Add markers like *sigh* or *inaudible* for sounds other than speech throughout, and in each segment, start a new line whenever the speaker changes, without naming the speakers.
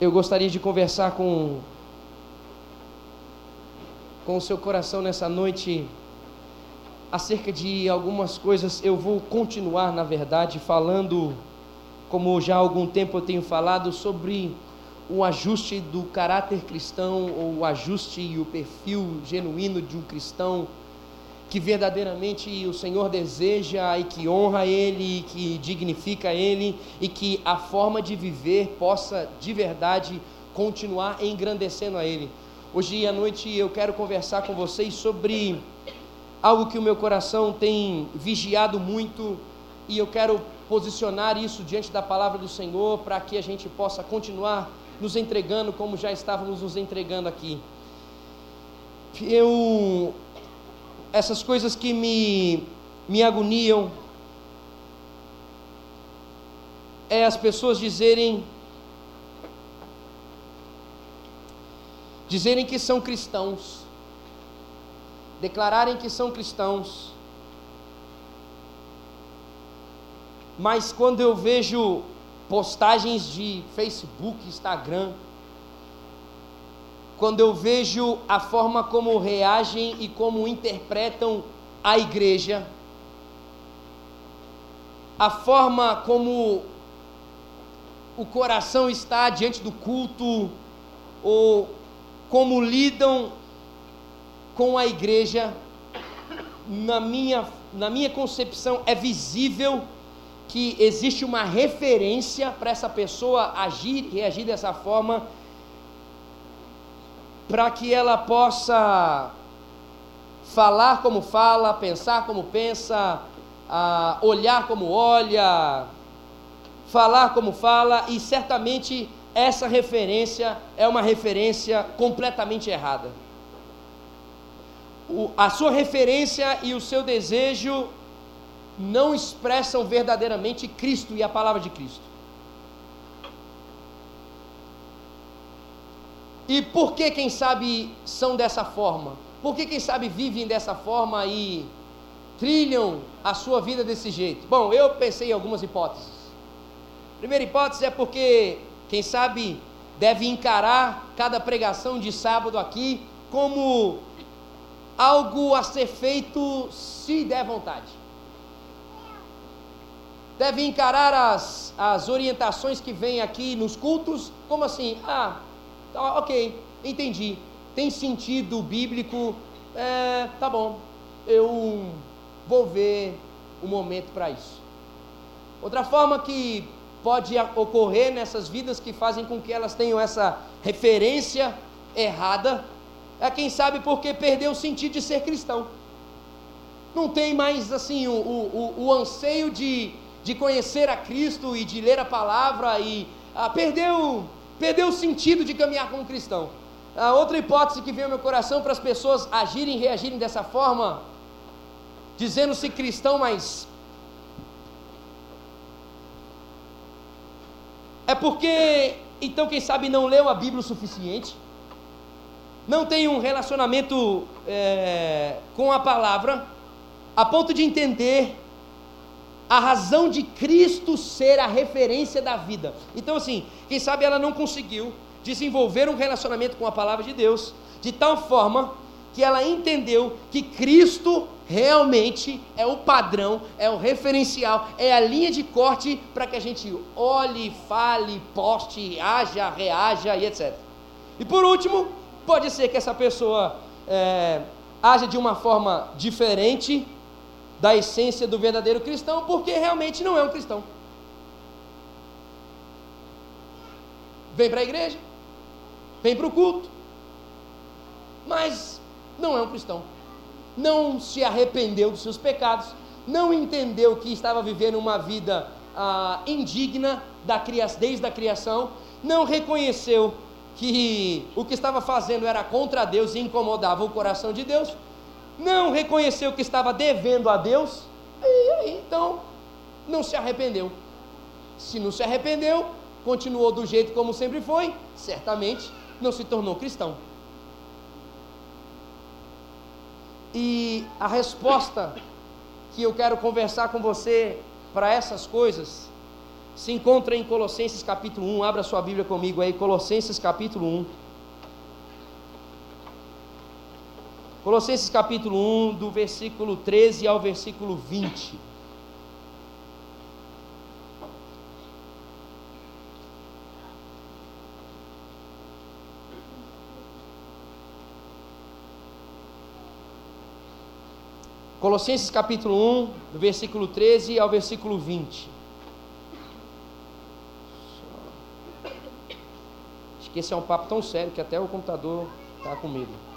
eu gostaria de conversar com com o seu coração nessa noite acerca de algumas coisas. Eu vou continuar, na verdade, falando, como já há algum tempo eu tenho falado, sobre o ajuste do caráter cristão, ou o ajuste e o perfil genuíno de um cristão que verdadeiramente o Senhor deseja e que honra Ele, e que dignifica Ele e que a forma de viver possa de verdade continuar engrandecendo a Ele. Hoje à noite eu quero conversar com vocês sobre algo que o meu coração tem vigiado muito e eu quero posicionar isso diante da palavra do Senhor para que a gente possa continuar nos entregando como já estávamos nos entregando aqui. Eu essas coisas que me, me agoniam. É as pessoas dizerem dizerem que são cristãos, declararem que são cristãos, mas quando eu vejo postagens de Facebook, Instagram, quando eu vejo a forma como reagem e como interpretam a igreja, a forma como o coração está diante do culto, ou como lidam com a igreja, na minha, na minha concepção, é visível que existe uma referência para essa pessoa agir e reagir dessa forma para que ela possa falar como fala, pensar como pensa, olhar como olha, falar como fala, e certamente essa referência é uma referência completamente errada. O, a sua referência e o seu desejo não expressam verdadeiramente Cristo e a palavra de Cristo. E por que, quem sabe, são dessa forma? Por que, quem sabe, vivem dessa forma e trilham a sua vida desse jeito? Bom, eu pensei em algumas hipóteses. Primeira hipótese é porque, quem sabe, deve encarar cada pregação de sábado aqui como algo a ser feito se der vontade. Deve encarar as, as orientações que vêm aqui nos cultos como assim: ah, Tá, ok, entendi. Tem sentido bíblico. É, tá bom. Eu vou ver o momento para isso. Outra forma que pode ocorrer nessas vidas que fazem com que elas tenham essa referência errada é quem sabe porque perdeu o sentido de ser cristão. Não tem mais assim o, o, o, o anseio de, de conhecer a Cristo e de ler a palavra e ah, perdeu perdeu o sentido de caminhar como cristão. A outra hipótese que vem ao meu coração para as pessoas agirem e reagirem dessa forma, dizendo-se cristão, mas é porque, então, quem sabe não leu a Bíblia o suficiente, não tem um relacionamento é, com a palavra, a ponto de entender a razão de Cristo ser a referência da vida. Então, assim, quem sabe ela não conseguiu desenvolver um relacionamento com a palavra de Deus de tal forma que ela entendeu que Cristo realmente é o padrão, é o referencial, é a linha de corte para que a gente olhe, fale, poste, haja, reaja e etc. E por último, pode ser que essa pessoa é, haja de uma forma diferente da essência do verdadeiro cristão, porque realmente não é um cristão. Vem para a igreja, vem para o culto, mas não é um cristão. Não se arrependeu dos seus pecados, não entendeu que estava vivendo uma vida ah, indigna da desde a criação, não reconheceu que o que estava fazendo era contra Deus e incomodava o coração de Deus, não reconheceu que estava devendo a Deus, e então não se arrependeu. Se não se arrependeu, continuou do jeito como sempre foi, certamente não se tornou cristão. E a resposta que eu quero conversar com você para essas coisas se encontra em Colossenses capítulo 1. Abra sua Bíblia comigo aí, Colossenses capítulo 1. Colossenses capítulo 1, do versículo 13 ao versículo 20. Colossenses capítulo 1, do versículo 13 ao versículo 20. Acho que esse é um papo tão sério que até o computador está com medo.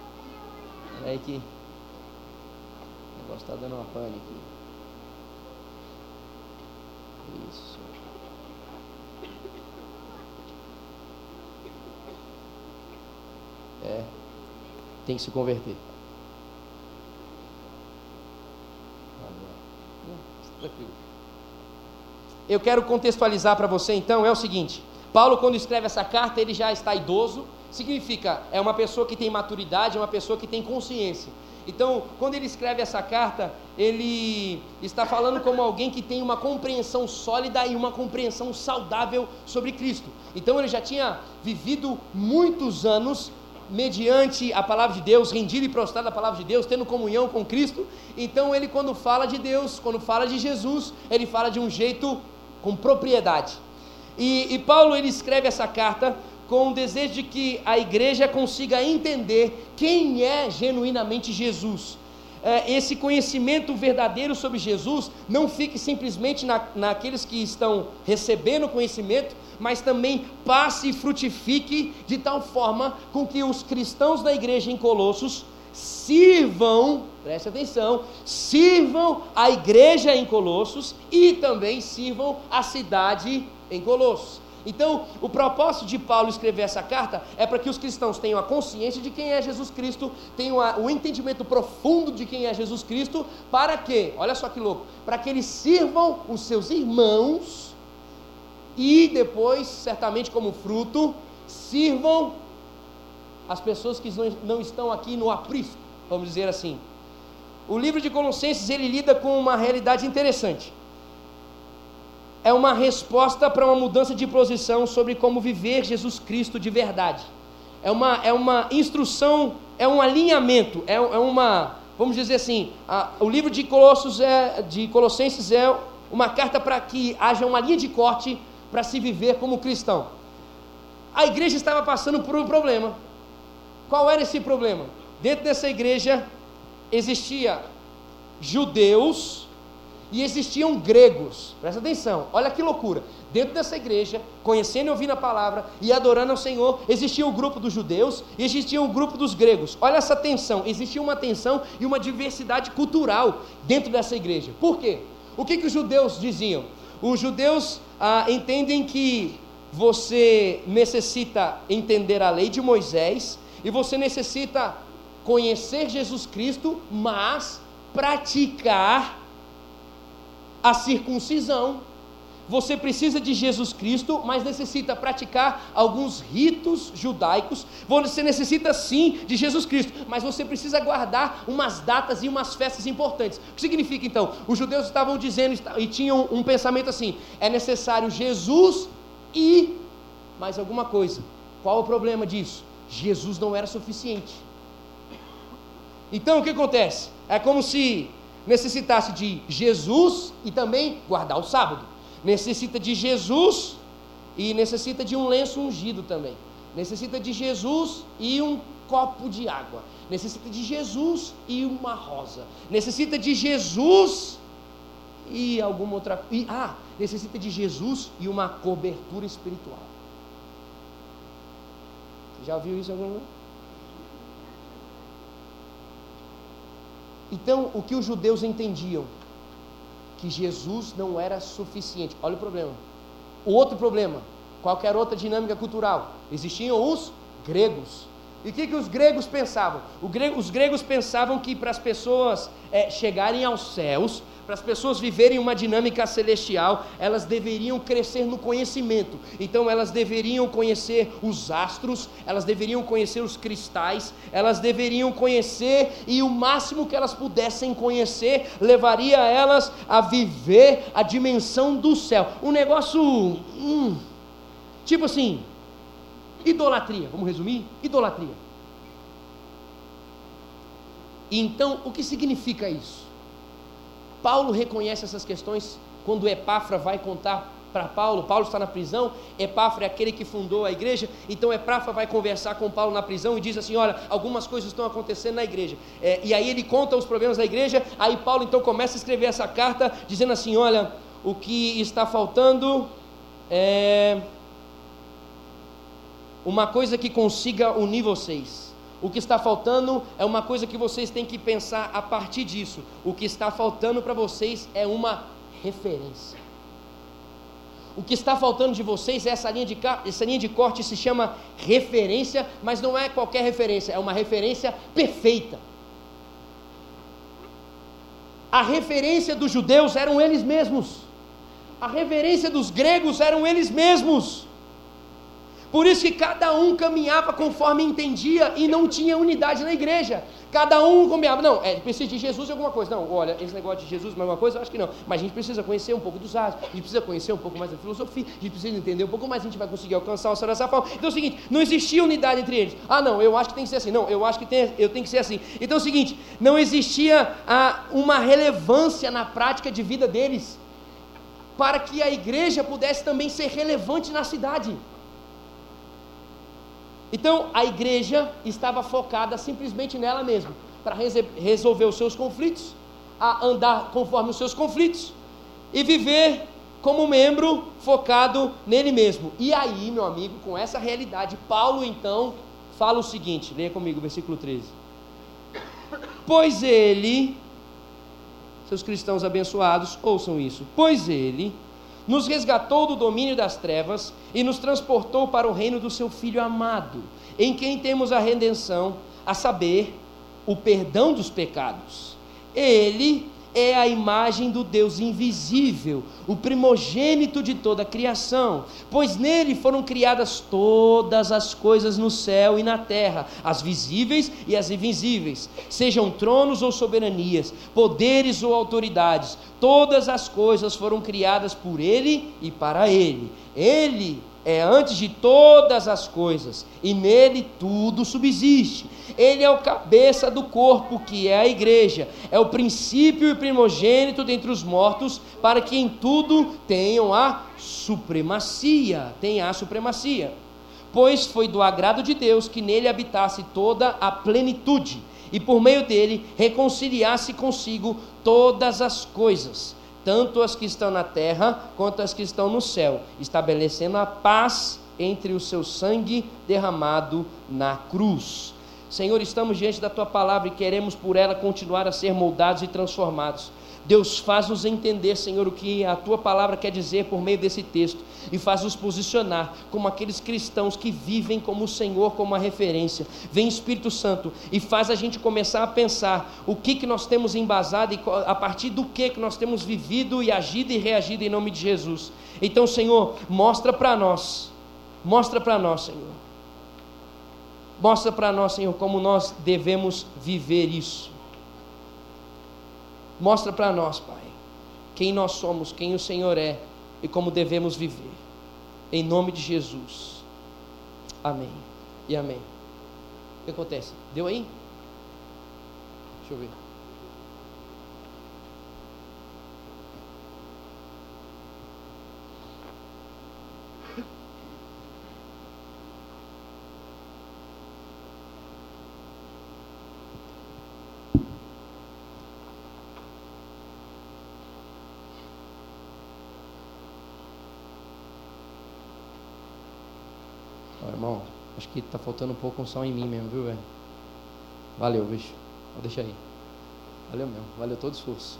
Olha aí que o negócio está dando uma pane aqui. Isso. É, tem que se converter. Tranquilo. Eu quero contextualizar para você então, é o seguinte: Paulo, quando escreve essa carta, ele já está idoso, significa, é uma pessoa que tem maturidade, é uma pessoa que tem consciência. Então, quando ele escreve essa carta, ele está falando como alguém que tem uma compreensão sólida e uma compreensão saudável sobre Cristo. Então, ele já tinha vivido muitos anos mediante a palavra de Deus, rendido e prostrado à palavra de Deus, tendo comunhão com Cristo. Então ele quando fala de Deus, quando fala de Jesus, ele fala de um jeito com propriedade. E, e Paulo ele escreve essa carta com o desejo de que a igreja consiga entender quem é genuinamente Jesus. É, esse conhecimento verdadeiro sobre Jesus não fique simplesmente na, naqueles que estão recebendo conhecimento, mas também passe e frutifique de tal forma com que os cristãos da igreja em Colossos sirvam, preste atenção, sirvam a igreja em Colossos e também sirvam a cidade em Colossos. Então, o propósito de Paulo escrever essa carta é para que os cristãos tenham a consciência de quem é Jesus Cristo, tenham a, o entendimento profundo de quem é Jesus Cristo, para que, olha só que louco, para que eles sirvam os seus irmãos e depois, certamente como fruto, sirvam as pessoas que não estão aqui no aprisco, vamos dizer assim. O livro de Colossenses ele lida com uma realidade interessante. É uma resposta para uma mudança de posição sobre como viver Jesus Cristo de verdade. É uma, é uma instrução, é um alinhamento, é, é uma, vamos dizer assim, a, o livro de Colossos é, de Colossenses é uma carta para que haja uma linha de corte para se viver como cristão. A igreja estava passando por um problema. Qual era esse problema? Dentro dessa igreja existia judeus e existiam gregos. Presta atenção, olha que loucura. Dentro dessa igreja, conhecendo e ouvindo a palavra e adorando ao Senhor, existia o grupo dos judeus e existia o grupo dos gregos. Olha essa tensão, existia uma tensão e uma diversidade cultural dentro dessa igreja. Por quê? O que, que os judeus diziam? Os judeus ah, entendem que você necessita entender a lei de Moisés e você necessita conhecer Jesus Cristo, mas praticar a circuncisão você precisa de Jesus Cristo, mas necessita praticar alguns ritos judaicos. Você necessita sim de Jesus Cristo, mas você precisa guardar umas datas e umas festas importantes. O que significa então? Os judeus estavam dizendo e tinham um pensamento assim: é necessário Jesus e mais alguma coisa. Qual o problema disso? Jesus não era suficiente. Então o que acontece? É como se necessitasse de Jesus e também guardar o sábado necessita de Jesus e necessita de um lenço ungido também. Necessita de Jesus e um copo de água. Necessita de Jesus e uma rosa. Necessita de Jesus e alguma outra. E, ah, necessita de Jesus e uma cobertura espiritual. Já viu isso algum Então, o que os judeus entendiam que Jesus não era suficiente. Olha o problema. O outro problema, qualquer outra dinâmica cultural. Existiam os gregos. E o que, que os gregos pensavam? Grego, os gregos pensavam que para as pessoas é, chegarem aos céus, para as pessoas viverem uma dinâmica celestial, elas deveriam crescer no conhecimento. Então, elas deveriam conhecer os astros, elas deveriam conhecer os cristais, elas deveriam conhecer, e o máximo que elas pudessem conhecer levaria elas a viver a dimensão do céu. Um negócio. Hum, tipo assim, Idolatria, vamos resumir? Idolatria. Então, o que significa isso? Paulo reconhece essas questões quando Epáfra vai contar para Paulo. Paulo está na prisão, Epáfra é aquele que fundou a igreja. Então, Epáfra vai conversar com Paulo na prisão e diz assim: Olha, algumas coisas estão acontecendo na igreja. É, e aí ele conta os problemas da igreja. Aí Paulo então começa a escrever essa carta, dizendo assim: Olha, o que está faltando é uma coisa que consiga unir vocês. O que está faltando é uma coisa que vocês têm que pensar a partir disso. O que está faltando para vocês é uma referência. O que está faltando de vocês é essa linha de, essa linha de corte se chama referência, mas não é qualquer referência, é uma referência perfeita. A referência dos judeus eram eles mesmos. A referência dos gregos eram eles mesmos. Por isso que cada um caminhava conforme entendia e não tinha unidade na igreja. Cada um caminhava, não, é, precisa de Jesus alguma coisa. Não, olha, esse negócio de Jesus, mais uma coisa, eu acho que não. Mas a gente precisa conhecer um pouco dos atos, a gente precisa conhecer um pouco mais da filosofia, a gente precisa entender um pouco mais, a gente vai conseguir alcançar o dessa forma. Então é o seguinte, não existia unidade entre eles. Ah, não, eu acho que tem que ser assim. Não, eu acho que tem, eu tenho que ser assim. Então é o seguinte, não existia ah, uma relevância na prática de vida deles para que a igreja pudesse também ser relevante na cidade. Então a igreja estava focada simplesmente nela mesma, para resolver os seus conflitos, a andar conforme os seus conflitos e viver como membro focado nele mesmo. E aí, meu amigo, com essa realidade, Paulo então fala o seguinte: leia comigo, versículo 13. Pois ele, seus cristãos abençoados, ouçam isso. Pois ele nos resgatou do domínio das trevas e nos transportou para o reino do seu Filho amado, em quem temos a redenção, a saber, o perdão dos pecados. Ele é a imagem do Deus invisível, o primogênito de toda a criação, pois nele foram criadas todas as coisas no céu e na terra, as visíveis e as invisíveis, sejam tronos ou soberanias, poderes ou autoridades, todas as coisas foram criadas por ele e para ele. Ele é antes de todas as coisas, e nele tudo subsiste. Ele é o cabeça do corpo, que é a igreja, é o princípio e primogênito dentre os mortos, para que em tudo tenham a supremacia, tenha a supremacia. Pois foi do agrado de Deus que nele habitasse toda a plenitude, e por meio dele reconciliasse consigo todas as coisas tanto as que estão na terra quanto as que estão no céu, estabelecendo a paz entre o seu sangue derramado na cruz. Senhor, estamos diante da tua palavra e queremos por ela continuar a ser moldados e transformados. Deus faz-nos entender, Senhor, o que a tua palavra quer dizer por meio desse texto e faz-nos posicionar como aqueles cristãos que vivem como o Senhor, como a referência. Vem Espírito Santo e faz a gente começar a pensar o que, que nós temos embasado e a partir do que, que nós temos vivido e agido e reagido em nome de Jesus. Então, Senhor, mostra para nós, mostra para nós, Senhor. Mostra para nós, Senhor, como nós devemos viver isso. Mostra para nós, Pai, quem nós somos, quem o Senhor é e como devemos viver. Em nome de Jesus. Amém. E amém. O que acontece? Deu aí? Deixa eu ver. Irmão, acho que está faltando um pouco som em mim mesmo, viu, velho? Valeu, bicho. Vou deixar aí. Valeu mesmo, valeu todo o esforço.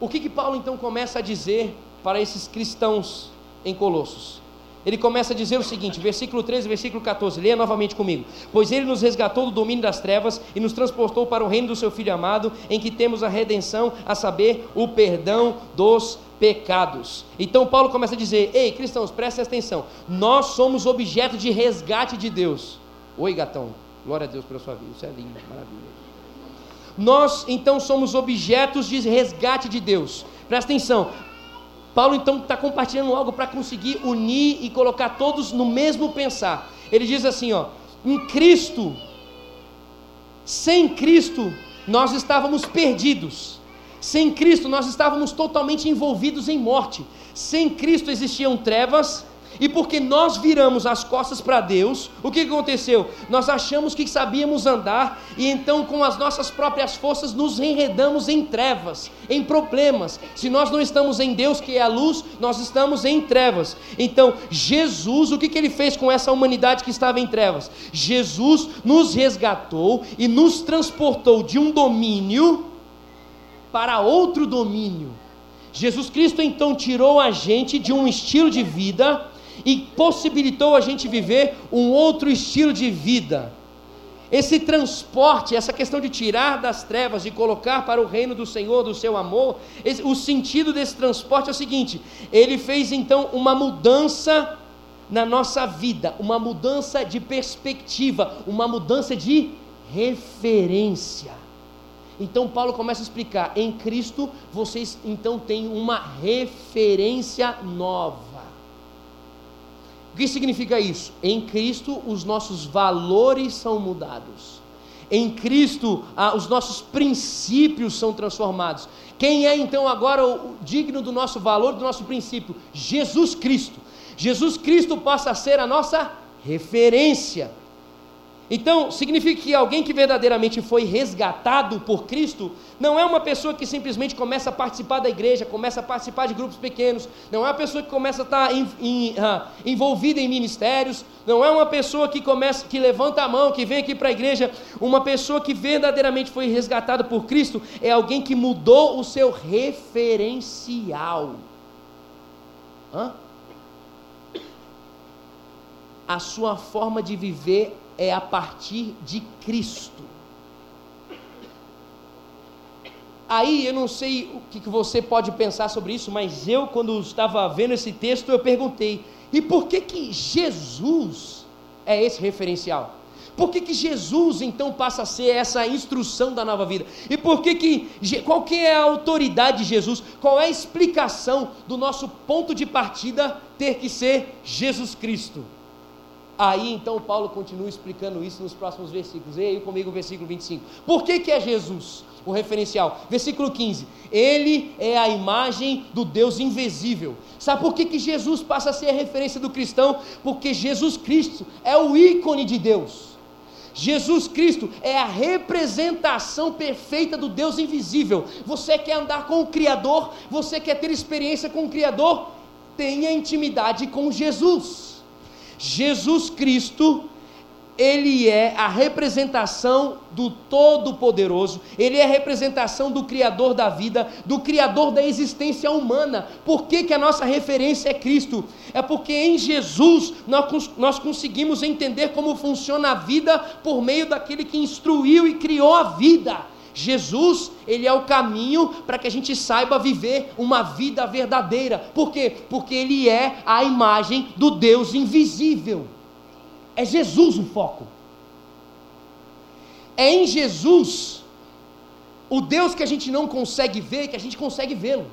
O que que Paulo então começa a dizer para esses cristãos em Colossos? Ele começa a dizer o seguinte, versículo 13, versículo 14, leia novamente comigo. Pois ele nos resgatou do domínio das trevas e nos transportou para o reino do seu Filho amado, em que temos a redenção, a saber, o perdão dos pecados. Então Paulo começa a dizer: Ei, cristãos, prestem atenção, nós somos objeto de resgate de Deus. Oi, gatão, glória a Deus pela sua vida, isso é lindo, maravilhoso. Nós então somos objetos de resgate de Deus. Presta atenção, Paulo então está compartilhando algo para conseguir unir e colocar todos no mesmo pensar. Ele diz assim: ó, em Cristo, sem Cristo, nós estávamos perdidos. Sem Cristo, nós estávamos totalmente envolvidos em morte. Sem Cristo existiam trevas, e porque nós viramos as costas para Deus, o que aconteceu? Nós achamos que sabíamos andar e então, com as nossas próprias forças, nos enredamos em trevas, em problemas. Se nós não estamos em Deus, que é a luz, nós estamos em trevas. Então, Jesus, o que, que ele fez com essa humanidade que estava em trevas? Jesus nos resgatou e nos transportou de um domínio para outro domínio. Jesus Cristo então tirou a gente de um estilo de vida e possibilitou a gente viver um outro estilo de vida. Esse transporte, essa questão de tirar das trevas e colocar para o reino do Senhor, do seu amor, o sentido desse transporte é o seguinte: ele fez então uma mudança na nossa vida, uma mudança de perspectiva, uma mudança de referência. Então Paulo começa a explicar: em Cristo vocês então têm uma referência nova. O que significa isso? Em Cristo os nossos valores são mudados. Em Cristo ah, os nossos princípios são transformados. Quem é então agora o digno do nosso valor, do nosso princípio? Jesus Cristo. Jesus Cristo passa a ser a nossa referência. Então, significa que alguém que verdadeiramente foi resgatado por Cristo não é uma pessoa que simplesmente começa a participar da igreja, começa a participar de grupos pequenos, não é uma pessoa que começa a estar em, em, uh, envolvida em ministérios, não é uma pessoa que começa, que levanta a mão, que vem aqui para a igreja. Uma pessoa que verdadeiramente foi resgatada por Cristo é alguém que mudou o seu referencial. Hã? A sua forma de viver é a partir de Cristo. Aí eu não sei o que você pode pensar sobre isso, mas eu, quando estava vendo esse texto, eu perguntei: e por que que Jesus é esse referencial? Por que, que Jesus então passa a ser essa instrução da nova vida? E por que que qual que é a autoridade de Jesus? Qual é a explicação do nosso ponto de partida ter que ser Jesus Cristo? Aí então Paulo continua explicando isso nos próximos versículos. E aí comigo o versículo 25. Por que, que é Jesus o referencial? Versículo 15. Ele é a imagem do Deus invisível. Sabe por que, que Jesus passa a ser a referência do cristão? Porque Jesus Cristo é o ícone de Deus. Jesus Cristo é a representação perfeita do Deus invisível. Você quer andar com o Criador? Você quer ter experiência com o Criador? Tenha intimidade com Jesus. Jesus Cristo, ele é a representação do Todo-Poderoso, ele é a representação do Criador da vida, do Criador da existência humana. Por que, que a nossa referência é Cristo? É porque em Jesus nós, nós conseguimos entender como funciona a vida por meio daquele que instruiu e criou a vida. Jesus, ele é o caminho para que a gente saiba viver uma vida verdadeira. Por quê? Porque ele é a imagem do Deus invisível. É Jesus o foco. É em Jesus o Deus que a gente não consegue ver, que a gente consegue vê-lo.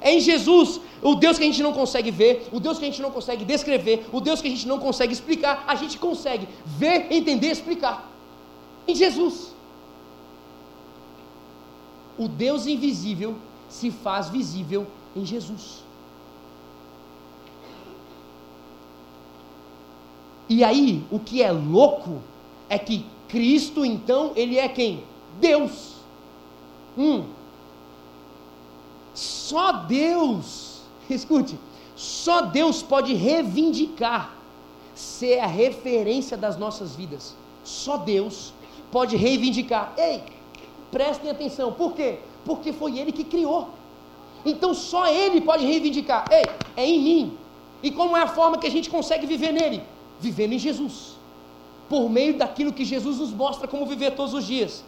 É em Jesus, o Deus que a gente não consegue ver, o Deus que a gente não consegue descrever, o Deus que a gente não consegue explicar, a gente consegue ver, entender, explicar. Em Jesus o Deus invisível se faz visível em Jesus. E aí, o que é louco é que Cristo, então, ele é quem? Deus. Hum. Só Deus, *laughs* escute, só Deus pode reivindicar ser a referência das nossas vidas. Só Deus pode reivindicar. Ei, Prestem atenção, por quê? Porque foi ele que criou. Então só ele pode reivindicar: ei, é em mim. E como é a forma que a gente consegue viver nele? Vivendo em Jesus. Por meio daquilo que Jesus nos mostra como viver todos os dias.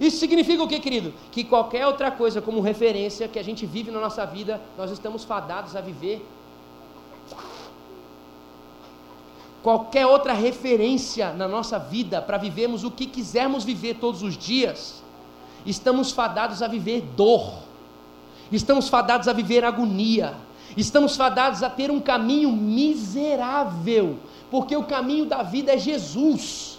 Isso significa o que, querido? Que qualquer outra coisa como referência que a gente vive na nossa vida, nós estamos fadados a viver. Qualquer outra referência na nossa vida para vivermos o que quisermos viver todos os dias, estamos fadados a viver dor, estamos fadados a viver agonia, estamos fadados a ter um caminho miserável, porque o caminho da vida é Jesus.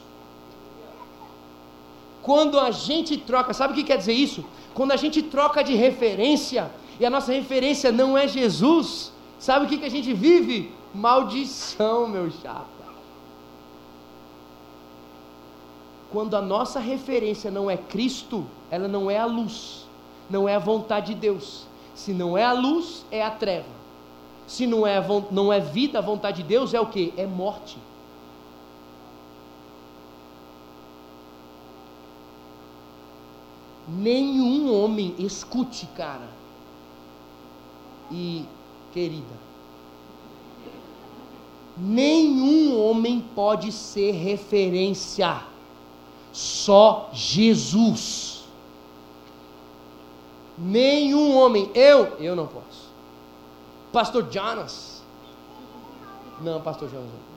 Quando a gente troca, sabe o que quer dizer isso? Quando a gente troca de referência, e a nossa referência não é Jesus, sabe o que, que a gente vive? Maldição, meu chapa. Quando a nossa referência não é Cristo, ela não é a luz, não é a vontade de Deus. Se não é a luz, é a treva. Se não é, não é vida, a vontade de Deus é o que? É morte. Nenhum homem, escute, cara. E, querida, nenhum homem pode ser referência, só Jesus. Nenhum homem, eu, eu não posso. Pastor Jonas, não, Pastor Jonas não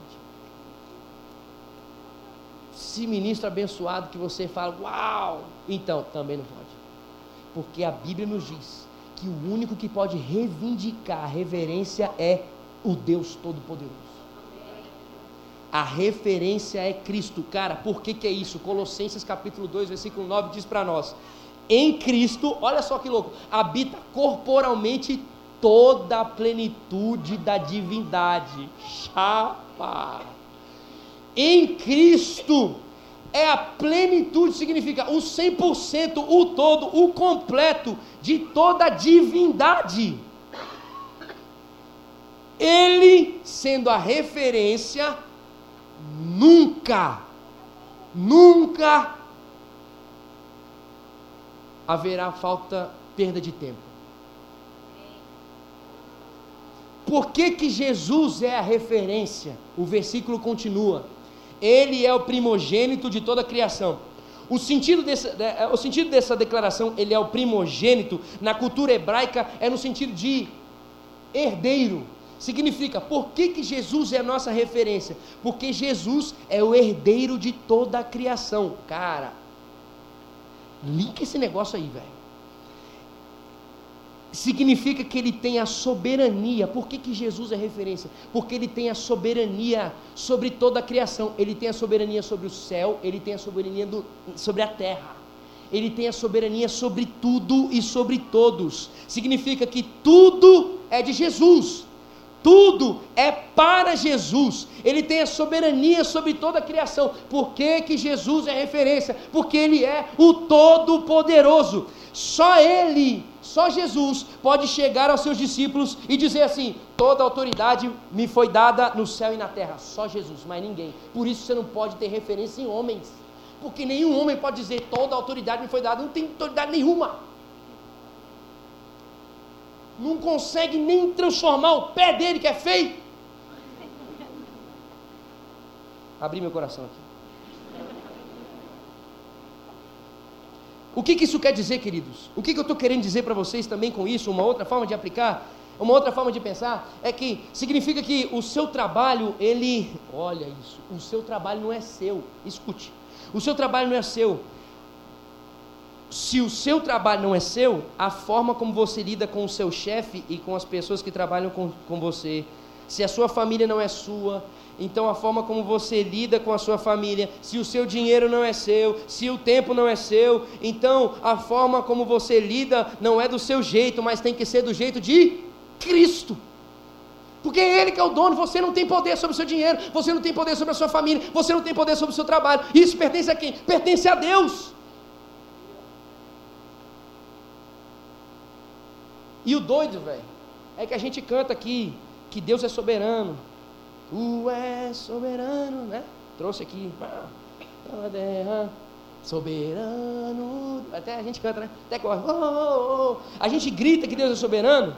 se ministro abençoado que você fala, uau, então também não pode. Porque a Bíblia nos diz que o único que pode reivindicar a reverência é o Deus Todo-Poderoso. A referência é Cristo. Cara, por que, que é isso? Colossenses capítulo 2, versículo 9 diz para nós: Em Cristo, olha só que louco, habita corporalmente toda a plenitude da divindade. Chapa! Em Cristo é a plenitude, significa o 100%, o todo, o completo de toda a divindade. Ele, sendo a referência, nunca, nunca haverá falta, perda de tempo. Por que, que Jesus é a referência? O versículo continua ele é o primogênito de toda a criação. O sentido, dessa, é, o sentido dessa declaração, ele é o primogênito, na cultura hebraica, é no sentido de herdeiro. Significa, por que, que Jesus é a nossa referência? Porque Jesus é o herdeiro de toda a criação. Cara, linka esse negócio aí, velho significa que ele tem a soberania. Por que, que Jesus é referência? Porque ele tem a soberania sobre toda a criação. Ele tem a soberania sobre o céu, ele tem a soberania do, sobre a terra. Ele tem a soberania sobre tudo e sobre todos. Significa que tudo é de Jesus. Tudo é para Jesus. Ele tem a soberania sobre toda a criação. Por que, que Jesus é referência? Porque ele é o todo-poderoso. Só ele só Jesus pode chegar aos seus discípulos e dizer assim: toda autoridade me foi dada no céu e na terra. Só Jesus, mais ninguém. Por isso você não pode ter referência em homens. Porque nenhum homem pode dizer toda autoridade me foi dada. Não tem autoridade nenhuma. Não consegue nem transformar o pé dele, que é feio. Abri meu coração aqui. O que, que isso quer dizer, queridos? O que, que eu estou querendo dizer para vocês também com isso? Uma outra forma de aplicar, uma outra forma de pensar é que significa que o seu trabalho, ele, olha isso, o seu trabalho não é seu. Escute, o seu trabalho não é seu. Se o seu trabalho não é seu, a forma como você lida com o seu chefe e com as pessoas que trabalham com, com você, se a sua família não é sua, então a forma como você lida com a sua família, se o seu dinheiro não é seu, se o tempo não é seu, então a forma como você lida não é do seu jeito, mas tem que ser do jeito de Cristo. Porque é Ele que é o dono, você não tem poder sobre o seu dinheiro, você não tem poder sobre a sua família, você não tem poder sobre o seu trabalho. Isso pertence a quem? Pertence a Deus. E o doido, velho, é que a gente canta aqui que Deus é soberano, Tu és soberano, né? Trouxe aqui. Soberano. Até a gente canta, né? Até corre. Oh, oh, oh. A gente grita que Deus é soberano.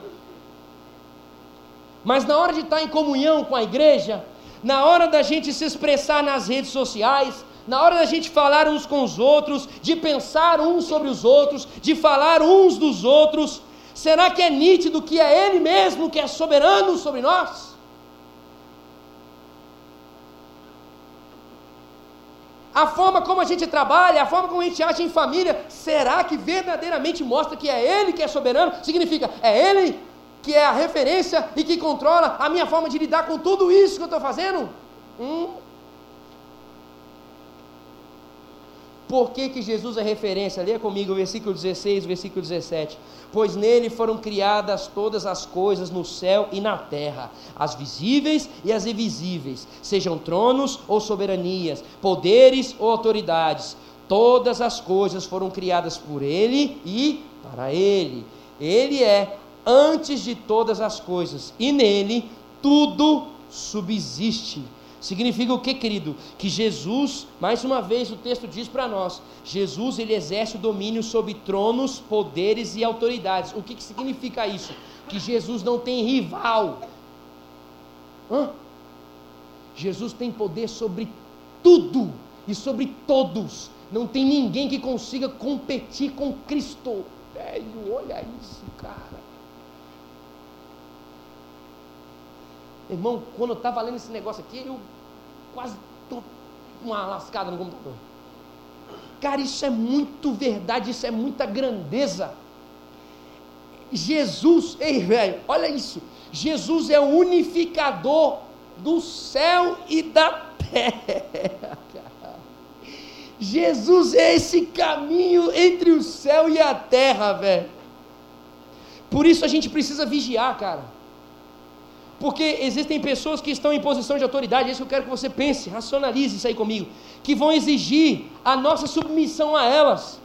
Mas na hora de estar em comunhão com a igreja, na hora da gente se expressar nas redes sociais, na hora da gente falar uns com os outros, de pensar uns sobre os outros, de falar uns dos outros, será que é nítido que é Ele mesmo que é soberano sobre nós? A forma como a gente trabalha, a forma como a gente age em família, será que verdadeiramente mostra que é Ele que é soberano? Significa, é Ele que é a referência e que controla a minha forma de lidar com tudo isso que eu estou fazendo? Hum? Por que, que Jesus é referência? Leia comigo o versículo 16, o versículo 17. Pois nele foram criadas todas as coisas no céu e na terra, as visíveis e as invisíveis, sejam tronos ou soberanias, poderes ou autoridades. Todas as coisas foram criadas por ele e para ele. Ele é antes de todas as coisas, e nele tudo subsiste. Significa o que, querido? Que Jesus, mais uma vez o texto diz para nós, Jesus ele exerce o domínio sobre tronos, poderes e autoridades. O que, que significa isso? Que Jesus não tem rival. Hã? Jesus tem poder sobre tudo e sobre todos. Não tem ninguém que consiga competir com Cristo. Velho, olha isso, cara. Irmão, quando eu estava lendo esse negócio aqui, eu quase tô uma lascada no computador. Cara, isso é muito verdade, isso é muita grandeza. Jesus, ei velho, olha isso. Jesus é o unificador do céu e da terra. *laughs* Jesus é esse caminho entre o céu e a terra, velho. Por isso a gente precisa vigiar, cara. Porque existem pessoas que estão em posição de autoridade, é isso eu quero que você pense, racionalize isso aí comigo, que vão exigir a nossa submissão a elas.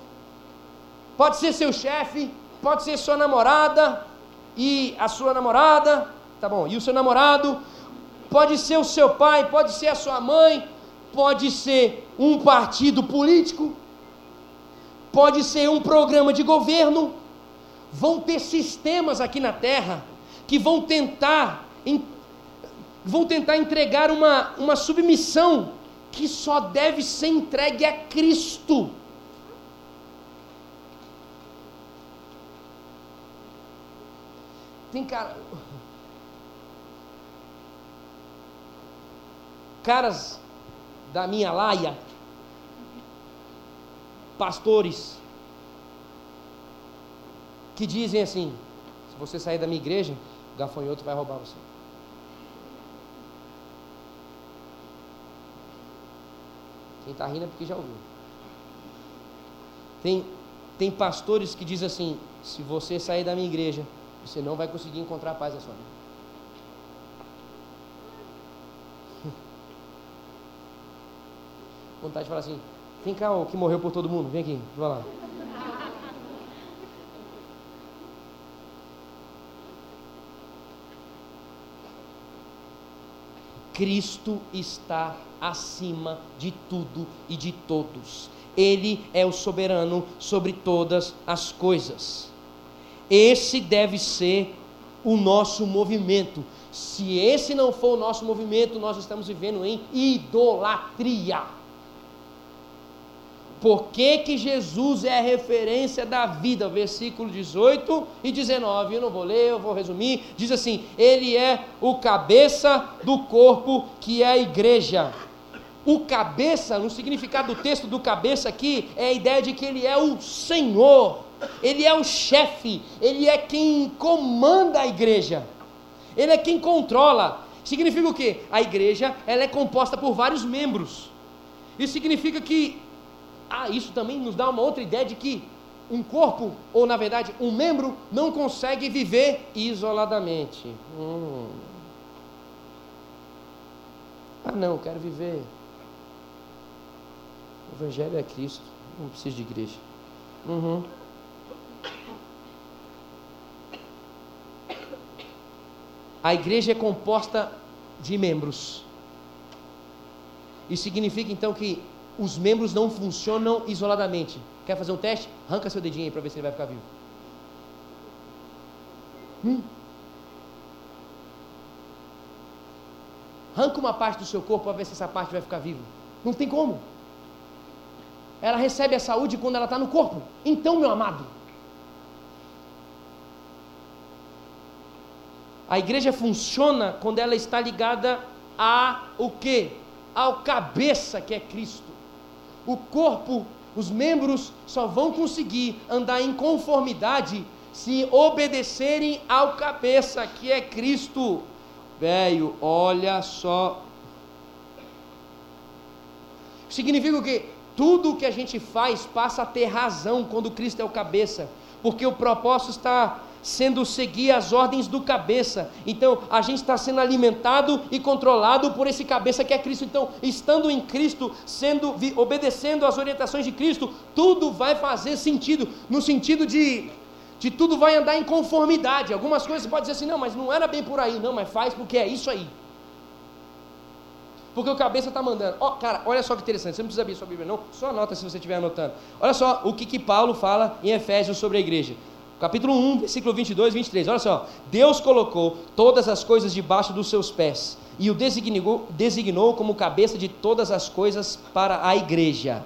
Pode ser seu chefe, pode ser sua namorada e a sua namorada, tá bom, e o seu namorado, pode ser o seu pai, pode ser a sua mãe, pode ser um partido político, pode ser um programa de governo. Vão ter sistemas aqui na terra que vão tentar vão tentar entregar uma, uma submissão que só deve ser entregue a Cristo. Tem cara. Caras da minha laia, pastores, que dizem assim: se você sair da minha igreja, o gafanhoto vai roubar você. Quem está rindo é porque já ouviu. Tem, tem pastores que dizem assim: se você sair da minha igreja, você não vai conseguir encontrar paz na sua vida. *laughs* Vontade de falar assim: vem cá, o que morreu por todo mundo, vem aqui, vai lá. *laughs* Cristo está acima de tudo e de todos. Ele é o soberano sobre todas as coisas. Esse deve ser o nosso movimento. Se esse não for o nosso movimento, nós estamos vivendo em idolatria. Por que, que Jesus é a referência da vida? Versículo 18 e 19. Eu não vou ler, eu vou resumir. Diz assim: Ele é o cabeça do corpo que é a igreja. O cabeça, no significado do texto do cabeça aqui, é a ideia de que ele é o Senhor, ele é o chefe, ele é quem comanda a igreja, ele é quem controla. Significa o quê? A igreja ela é composta por vários membros. Isso significa que ah, isso também nos dá uma outra ideia de que um corpo, ou na verdade um membro, não consegue viver isoladamente. Hum. Ah, não, quero viver. O Evangelho é Cristo, não preciso de igreja. Uhum. A igreja é composta de membros. Isso significa então que os membros não funcionam isoladamente. Quer fazer um teste? Arranca seu dedinho aí para ver se ele vai ficar vivo. Hum. Arranca uma parte do seu corpo para ver se essa parte vai ficar viva. Não tem como. Ela recebe a saúde quando ela está no corpo. Então, meu amado, a igreja funciona quando ela está ligada a o que? Ao cabeça que é Cristo. O corpo, os membros só vão conseguir andar em conformidade se obedecerem ao cabeça que é Cristo. Velho, olha só. Significa o quê? Tudo o que a gente faz passa a ter razão quando Cristo é o cabeça, porque o propósito está sendo seguir as ordens do cabeça. Então, a gente está sendo alimentado e controlado por esse cabeça que é Cristo. Então, estando em Cristo, sendo obedecendo às orientações de Cristo, tudo vai fazer sentido, no sentido de de tudo vai andar em conformidade. Algumas coisas você pode dizer assim, não, mas não era bem por aí, não, mas faz porque é isso aí. Porque o cabeça está mandando. Ó, oh, cara, olha só que interessante. Você não precisa abrir sua Bíblia, não. Só anota se você estiver anotando. Olha só o que, que Paulo fala em Efésios sobre a igreja. Capítulo 1, versículo 22 e 23. Olha só. Deus colocou todas as coisas debaixo dos seus pés e o designou, designou como cabeça de todas as coisas para a igreja,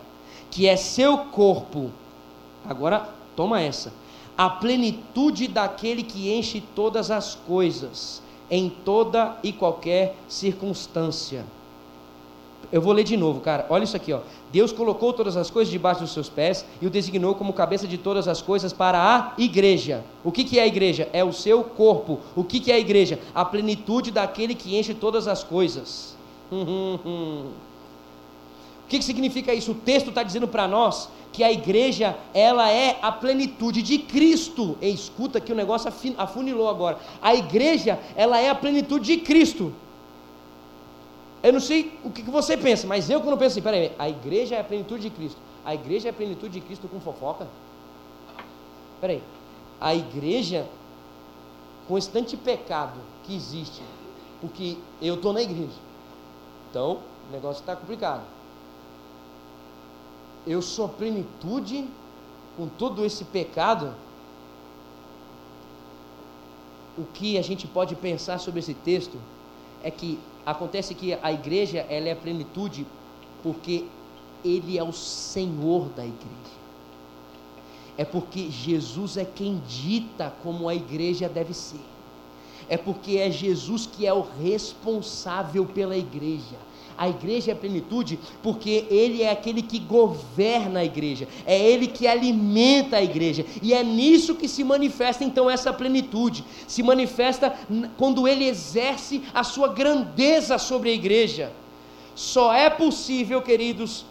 que é seu corpo. Agora, toma essa. A plenitude daquele que enche todas as coisas, em toda e qualquer circunstância. Eu vou ler de novo, cara. Olha isso aqui, ó. Deus colocou todas as coisas debaixo dos seus pés e o designou como cabeça de todas as coisas para a igreja. O que, que é a igreja? É o seu corpo. O que, que é a igreja? A plenitude daquele que enche todas as coisas. *laughs* o que, que significa isso? O texto está dizendo para nós que a igreja ela é a plenitude de Cristo. E escuta que o negócio afunilou agora. A igreja ela é a plenitude de Cristo. Eu não sei o que você pensa, mas eu quando penso assim, peraí, a igreja é a plenitude de Cristo. A igreja é a plenitude de Cristo com fofoca? Peraí, a igreja com de pecado que existe, porque eu estou na igreja. Então, o negócio está complicado. Eu sou a plenitude com todo esse pecado. O que a gente pode pensar sobre esse texto é que Acontece que a igreja ela é a plenitude porque ele é o Senhor da igreja. É porque Jesus é quem dita como a igreja deve ser. É porque é Jesus que é o responsável pela igreja. A igreja é plenitude porque ele é aquele que governa a igreja, é ele que alimenta a igreja, e é nisso que se manifesta então essa plenitude. Se manifesta quando ele exerce a sua grandeza sobre a igreja. Só é possível, queridos,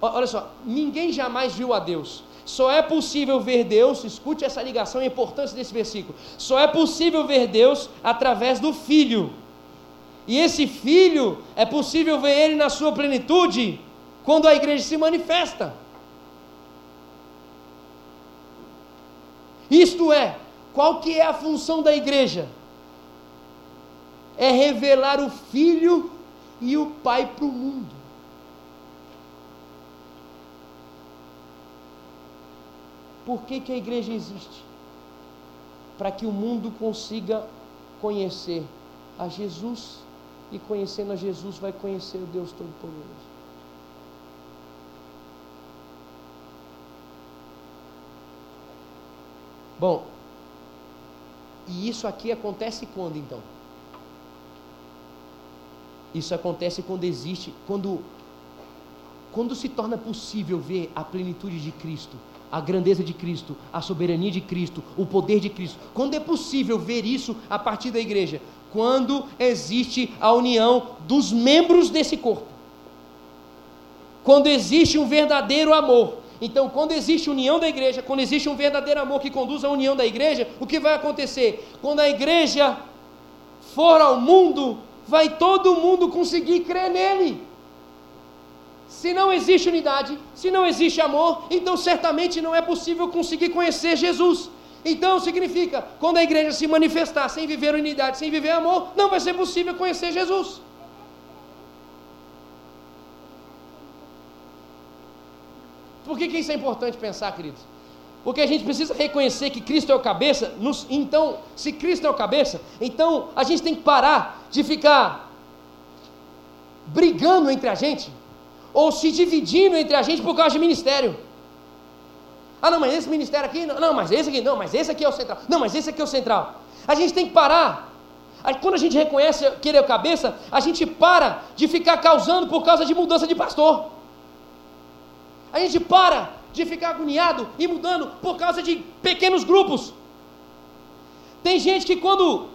olha só, ninguém jamais viu a Deus. Só é possível ver Deus, escute essa ligação e a importância desse versículo. Só é possível ver Deus através do Filho. E esse filho é possível ver ele na sua plenitude quando a igreja se manifesta. Isto é, qual que é a função da igreja? É revelar o filho e o pai para o mundo. Por que, que a igreja existe? Para que o mundo consiga conhecer a Jesus e conhecendo a Jesus vai conhecer o Deus Todo-Poderoso. Bom, e isso aqui acontece quando então? Isso acontece quando existe, quando quando se torna possível ver a plenitude de Cristo, a grandeza de Cristo, a soberania de Cristo, o poder de Cristo. Quando é possível ver isso a partir da igreja? Quando existe a união dos membros desse corpo. Quando existe um verdadeiro amor. Então, quando existe união da igreja, quando existe um verdadeiro amor que conduz à união da igreja, o que vai acontecer? Quando a igreja for ao mundo, vai todo mundo conseguir crer nele. Se não existe unidade, se não existe amor, então certamente não é possível conseguir conhecer Jesus. Então significa, quando a igreja se manifestar sem viver unidade, sem viver amor, não vai ser possível conhecer Jesus. Por que, que isso é importante pensar, queridos? Porque a gente precisa reconhecer que Cristo é o cabeça. Nos, então, se Cristo é o cabeça, então a gente tem que parar de ficar brigando entre a gente, ou se dividindo entre a gente por causa de ministério. Ah, não, mas esse ministério aqui, não, não, mas esse aqui, não, mas esse aqui é o central, não, mas esse aqui é o central. A gente tem que parar. Quando a gente reconhece que ele é o cabeça, a gente para de ficar causando por causa de mudança de pastor. A gente para de ficar agoniado e mudando por causa de pequenos grupos. Tem gente que quando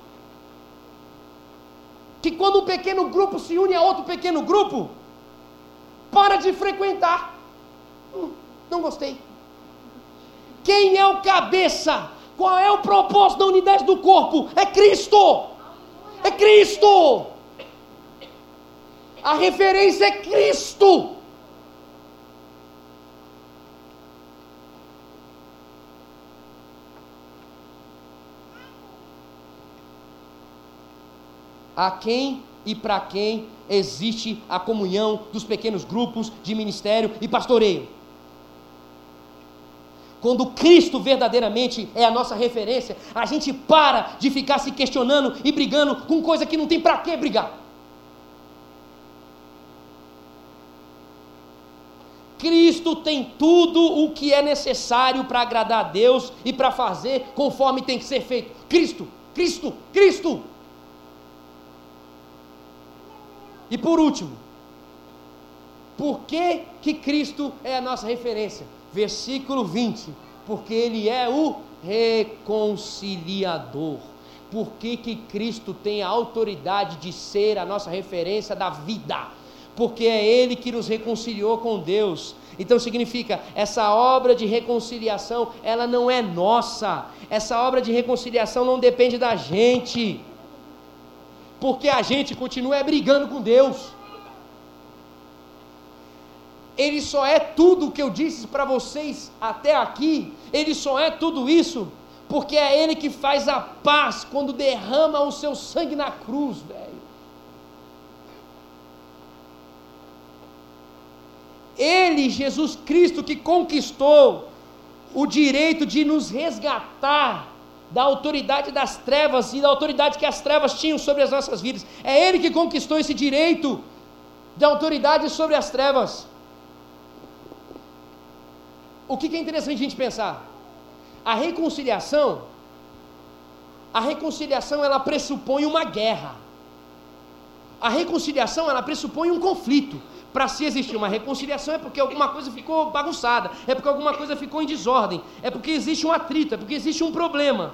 que quando um pequeno grupo se une a outro pequeno grupo, para de frequentar. Hum, não gostei. Quem é o cabeça? Qual é o propósito da unidade do corpo? É Cristo. É Cristo. A referência é Cristo. a quem e para quem existe a comunhão dos pequenos grupos de ministério e pastoreio. Quando Cristo verdadeiramente é a nossa referência, a gente para de ficar se questionando e brigando com coisa que não tem para que brigar. Cristo tem tudo o que é necessário para agradar a Deus e para fazer conforme tem que ser feito. Cristo, Cristo, Cristo. E por último, por que, que Cristo é a nossa referência? Versículo 20: porque Ele é o reconciliador. Por que, que Cristo tem a autoridade de ser a nossa referência da vida? Porque é Ele que nos reconciliou com Deus. Então significa, essa obra de reconciliação, ela não é nossa. Essa obra de reconciliação não depende da gente porque a gente continua brigando com Deus. Ele só é tudo o que eu disse para vocês até aqui, ele só é tudo isso, porque é Ele que faz a paz quando derrama o seu sangue na cruz, velho. Ele, Jesus Cristo, que conquistou o direito de nos resgatar da autoridade das trevas e da autoridade que as trevas tinham sobre as nossas vidas. É Ele que conquistou esse direito de autoridade sobre as trevas. O que é interessante a gente pensar? A reconciliação, a reconciliação ela pressupõe uma guerra. A reconciliação ela pressupõe um conflito. Para se existir uma reconciliação é porque alguma coisa ficou bagunçada, é porque alguma coisa ficou em desordem, é porque existe um atrito, é porque existe um problema.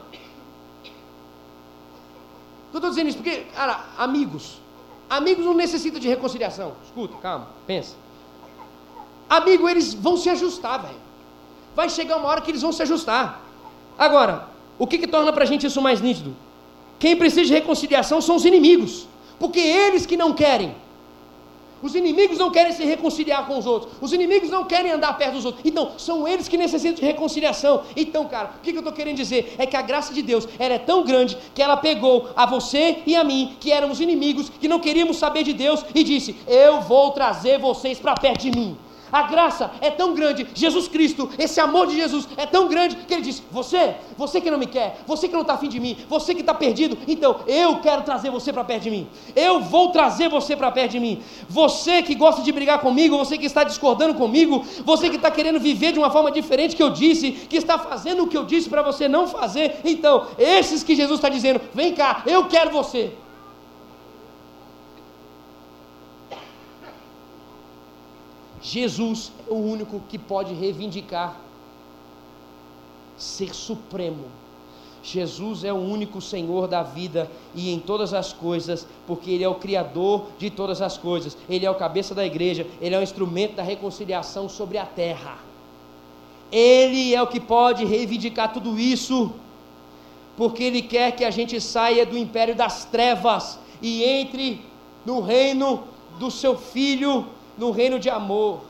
Eu estou dizendo isso porque, cara, amigos, amigos não necessitam de reconciliação. Escuta, calma, pensa. Amigo, eles vão se ajustar, velho. Vai chegar uma hora que eles vão se ajustar. Agora, o que, que torna para a gente isso mais nítido? Quem precisa de reconciliação são os inimigos, porque eles que não querem. Os inimigos não querem se reconciliar com os outros. Os inimigos não querem andar perto dos outros. Então, são eles que necessitam de reconciliação. Então, cara, o que, eu estou querendo dizer? É que a graça de Deus ela é tão grande que ela pegou a você e a mim, que éramos inimigos, que não queríamos saber de Deus, e disse: Eu vou trazer vocês para perto de mim. A graça é tão grande, Jesus Cristo, esse amor de Jesus é tão grande que ele diz: Você, você que não me quer, você que não está afim de mim, você que está perdido, então eu quero trazer você para perto de mim. Eu vou trazer você para perto de mim. Você que gosta de brigar comigo, você que está discordando comigo, você que está querendo viver de uma forma diferente que eu disse, que está fazendo o que eu disse para você não fazer, então, esses que Jesus está dizendo: Vem cá, eu quero você. Jesus é o único que pode reivindicar ser supremo. Jesus é o único Senhor da vida e em todas as coisas, porque Ele é o Criador de todas as coisas, Ele é o cabeça da igreja, Ele é o instrumento da reconciliação sobre a terra. Ele é o que pode reivindicar tudo isso, porque Ele quer que a gente saia do império das trevas e entre no reino do Seu Filho no reino de amor.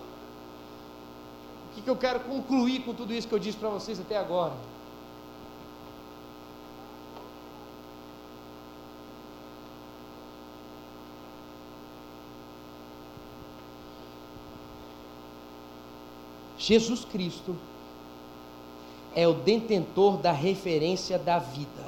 O que, que eu quero concluir com tudo isso que eu disse para vocês até agora? Jesus Cristo é o detentor da referência da vida.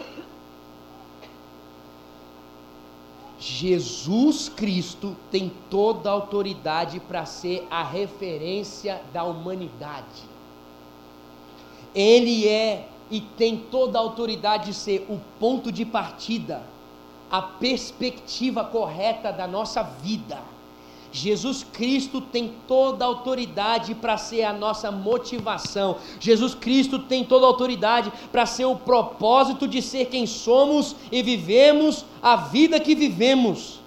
Jesus Cristo tem toda a autoridade para ser a referência da humanidade. Ele é e tem toda a autoridade de ser o ponto de partida, a perspectiva correta da nossa vida. Jesus Cristo tem toda a autoridade para ser a nossa motivação. Jesus Cristo tem toda a autoridade para ser o propósito de ser quem somos e vivemos a vida que vivemos.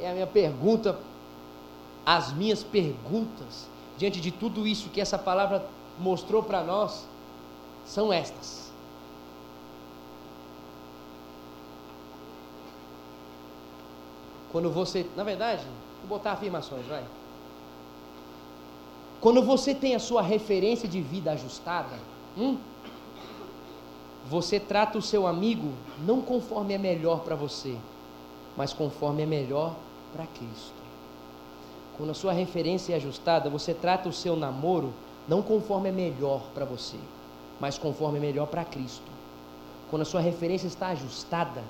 É a minha pergunta, as minhas perguntas, diante de tudo isso que essa palavra mostrou para nós, são estas Quando você, na verdade, vou botar afirmações, vai. Quando você tem a sua referência de vida ajustada, hum, você trata o seu amigo não conforme é melhor para você, mas conforme é melhor para Cristo. Quando a sua referência é ajustada, você trata o seu namoro não conforme é melhor para você, mas conforme é melhor para Cristo. Quando a sua referência está ajustada,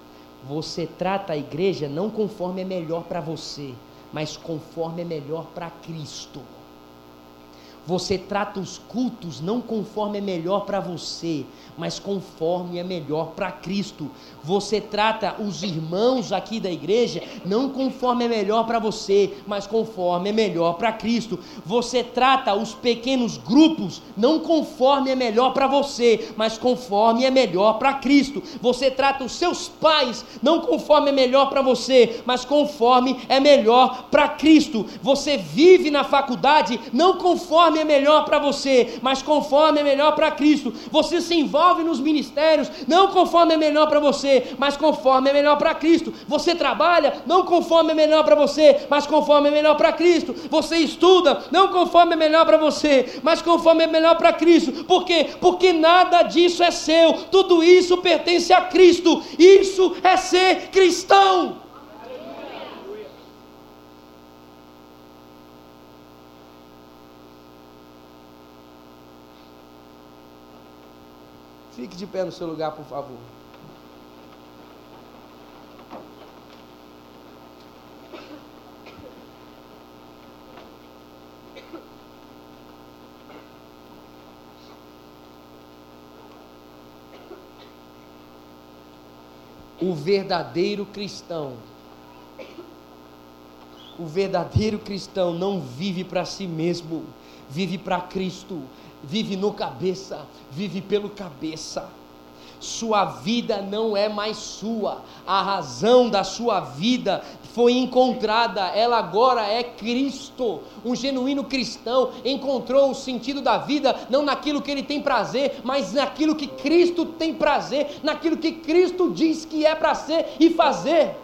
você trata a igreja não conforme é melhor para você, mas conforme é melhor para Cristo. Você trata os cultos não conforme é melhor para você, mas conforme é melhor para Cristo. Você trata os irmãos aqui da igreja não conforme é melhor para você, mas conforme é melhor para Cristo. Você trata os pequenos grupos não conforme é melhor para você, mas conforme é melhor para Cristo. Você trata os seus pais não conforme é melhor para você, mas conforme é melhor para Cristo. Você vive na faculdade não conforme é melhor para você, mas conforme é melhor para Cristo. Você se envolve envolve nos ministérios, não conforme é melhor para você, mas conforme é melhor para Cristo. Você trabalha, não conforme é melhor para você, mas conforme é melhor para Cristo. Você estuda, não conforme é melhor para você, mas conforme é melhor para Cristo. Por quê? Porque nada disso é seu, tudo isso pertence a Cristo. Isso é ser cristão. Fique de pé no seu lugar, por favor. O verdadeiro cristão, o verdadeiro cristão não vive para si mesmo, vive para Cristo vive no cabeça, vive pelo cabeça. Sua vida não é mais sua, a razão da sua vida foi encontrada, ela agora é Cristo. Um genuíno cristão encontrou o sentido da vida não naquilo que ele tem prazer, mas naquilo que Cristo tem prazer, naquilo que Cristo diz que é para ser e fazer.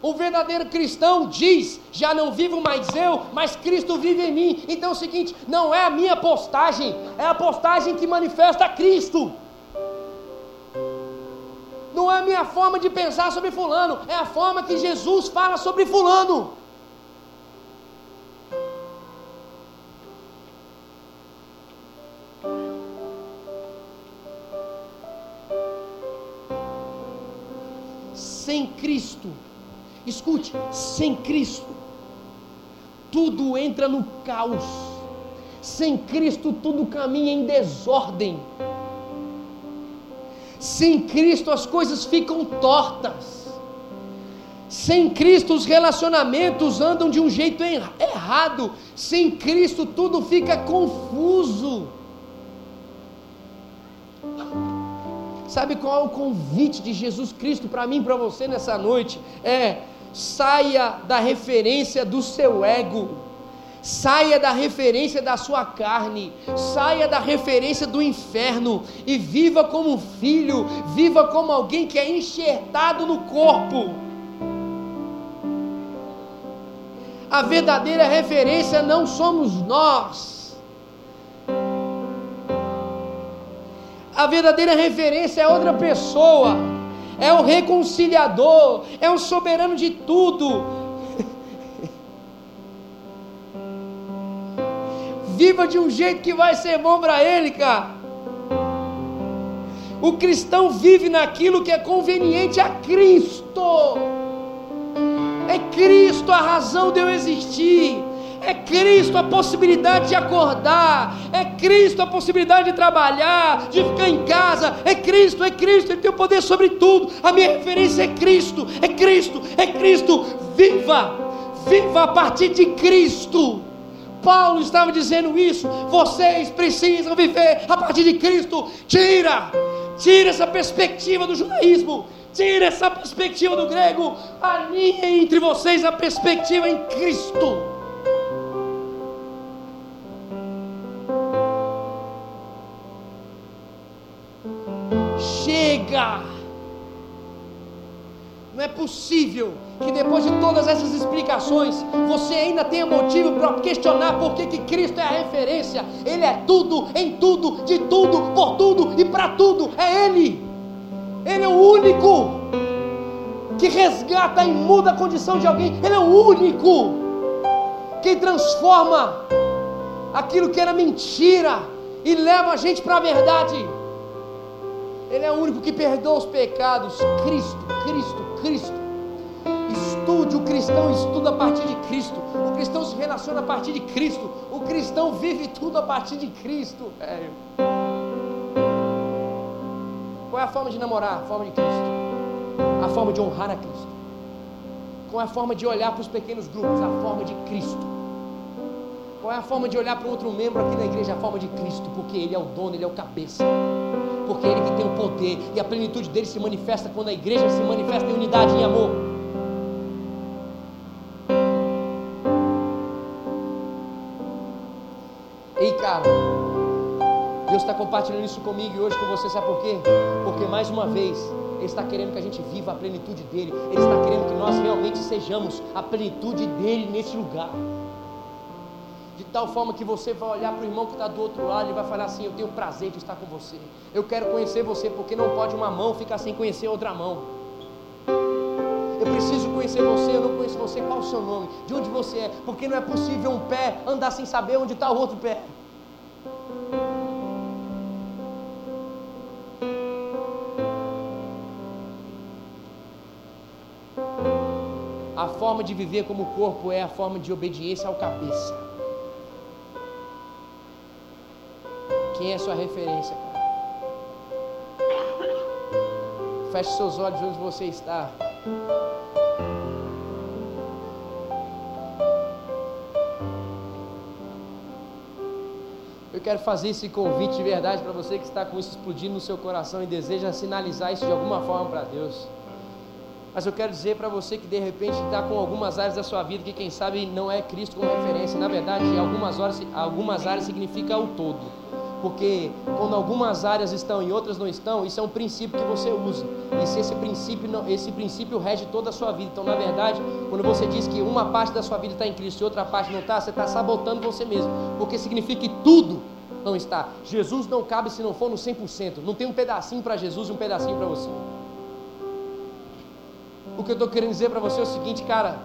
O verdadeiro cristão diz: já não vivo mais eu, mas Cristo vive em mim. Então é o seguinte: não é a minha postagem, é a postagem que manifesta Cristo. Não é a minha forma de pensar sobre Fulano, é a forma que Jesus fala sobre Fulano. Sem Cristo Escute, sem Cristo, tudo entra no caos. Sem Cristo, tudo caminha em desordem. Sem Cristo, as coisas ficam tortas. Sem Cristo, os relacionamentos andam de um jeito errado. Sem Cristo, tudo fica confuso. Sabe qual é o convite de Jesus Cristo para mim e para você nessa noite? É saia da referência do seu ego, saia da referência da sua carne, saia da referência do inferno e viva como um filho, viva como alguém que é enxertado no corpo. A verdadeira referência não somos nós. A verdadeira referência é outra pessoa é o reconciliador, é o soberano de tudo. *laughs* Viva de um jeito que vai ser bom para ele, cara. O cristão vive naquilo que é conveniente a Cristo. É Cristo a razão de eu existir. É Cristo a possibilidade de acordar. É Cristo a possibilidade de trabalhar, de ficar em casa. É Cristo, é Cristo. Ele tem o poder sobre tudo. A minha referência é Cristo. É Cristo, é Cristo. Viva, viva a partir de Cristo. Paulo estava dizendo isso. Vocês precisam viver a partir de Cristo. Tira, tira essa perspectiva do judaísmo. Tira essa perspectiva do grego. Alinhe entre vocês a perspectiva em Cristo. Chega. Não é possível que depois de todas essas explicações, você ainda tenha motivo para questionar por que, que Cristo é a referência. Ele é tudo, em tudo, de tudo, por tudo e para tudo. É Ele. Ele é o único que resgata e muda a condição de alguém. Ele é o único que transforma aquilo que era mentira e leva a gente para a verdade. Ele é o único que perdoa os pecados. Cristo, Cristo, Cristo. Estude, o cristão estuda a partir de Cristo. O cristão se relaciona a partir de Cristo. O cristão vive tudo a partir de Cristo. É. Qual é a forma de namorar? A forma de Cristo. A forma de honrar a Cristo. Qual é a forma de olhar para os pequenos grupos? A forma de Cristo. Qual é a forma de olhar para outro membro aqui na igreja? A forma de Cristo, porque Ele é o dono, Ele é o cabeça porque é Ele que tem o poder, e a plenitude dele se manifesta quando a igreja se manifesta em unidade e em amor. Ei, cara, Deus está compartilhando isso comigo e hoje com você, sabe por quê? Porque mais uma vez, Ele está querendo que a gente viva a plenitude dele, Ele está querendo que nós realmente sejamos a plenitude dele nesse lugar tal forma que você vai olhar para o irmão que está do outro lado e vai falar assim: Eu tenho prazer de estar com você, eu quero conhecer você, porque não pode uma mão ficar sem conhecer outra mão. Eu preciso conhecer você, eu não conheço você, qual o seu nome, de onde você é, porque não é possível um pé andar sem saber onde está o outro pé. A forma de viver como corpo é a forma de obediência ao cabeça. Quem é sua referência? Feche seus olhos onde você está. Eu quero fazer esse convite de verdade para você que está com isso explodindo no seu coração e deseja sinalizar isso de alguma forma para Deus. Mas eu quero dizer para você que de repente está com algumas áreas da sua vida que quem sabe não é Cristo como referência. Na verdade, algumas, horas, algumas áreas significa o todo porque quando algumas áreas estão e outras não estão, isso é um princípio que você usa. E se esse princípio, não, esse princípio rege toda a sua vida. Então, na verdade, quando você diz que uma parte da sua vida está em Cristo e outra parte não está, você está sabotando você mesmo, porque significa que tudo não está. Jesus não cabe se não for no 100%. Não tem um pedacinho para Jesus e um pedacinho para você. O que eu estou querendo dizer para você é o seguinte, cara.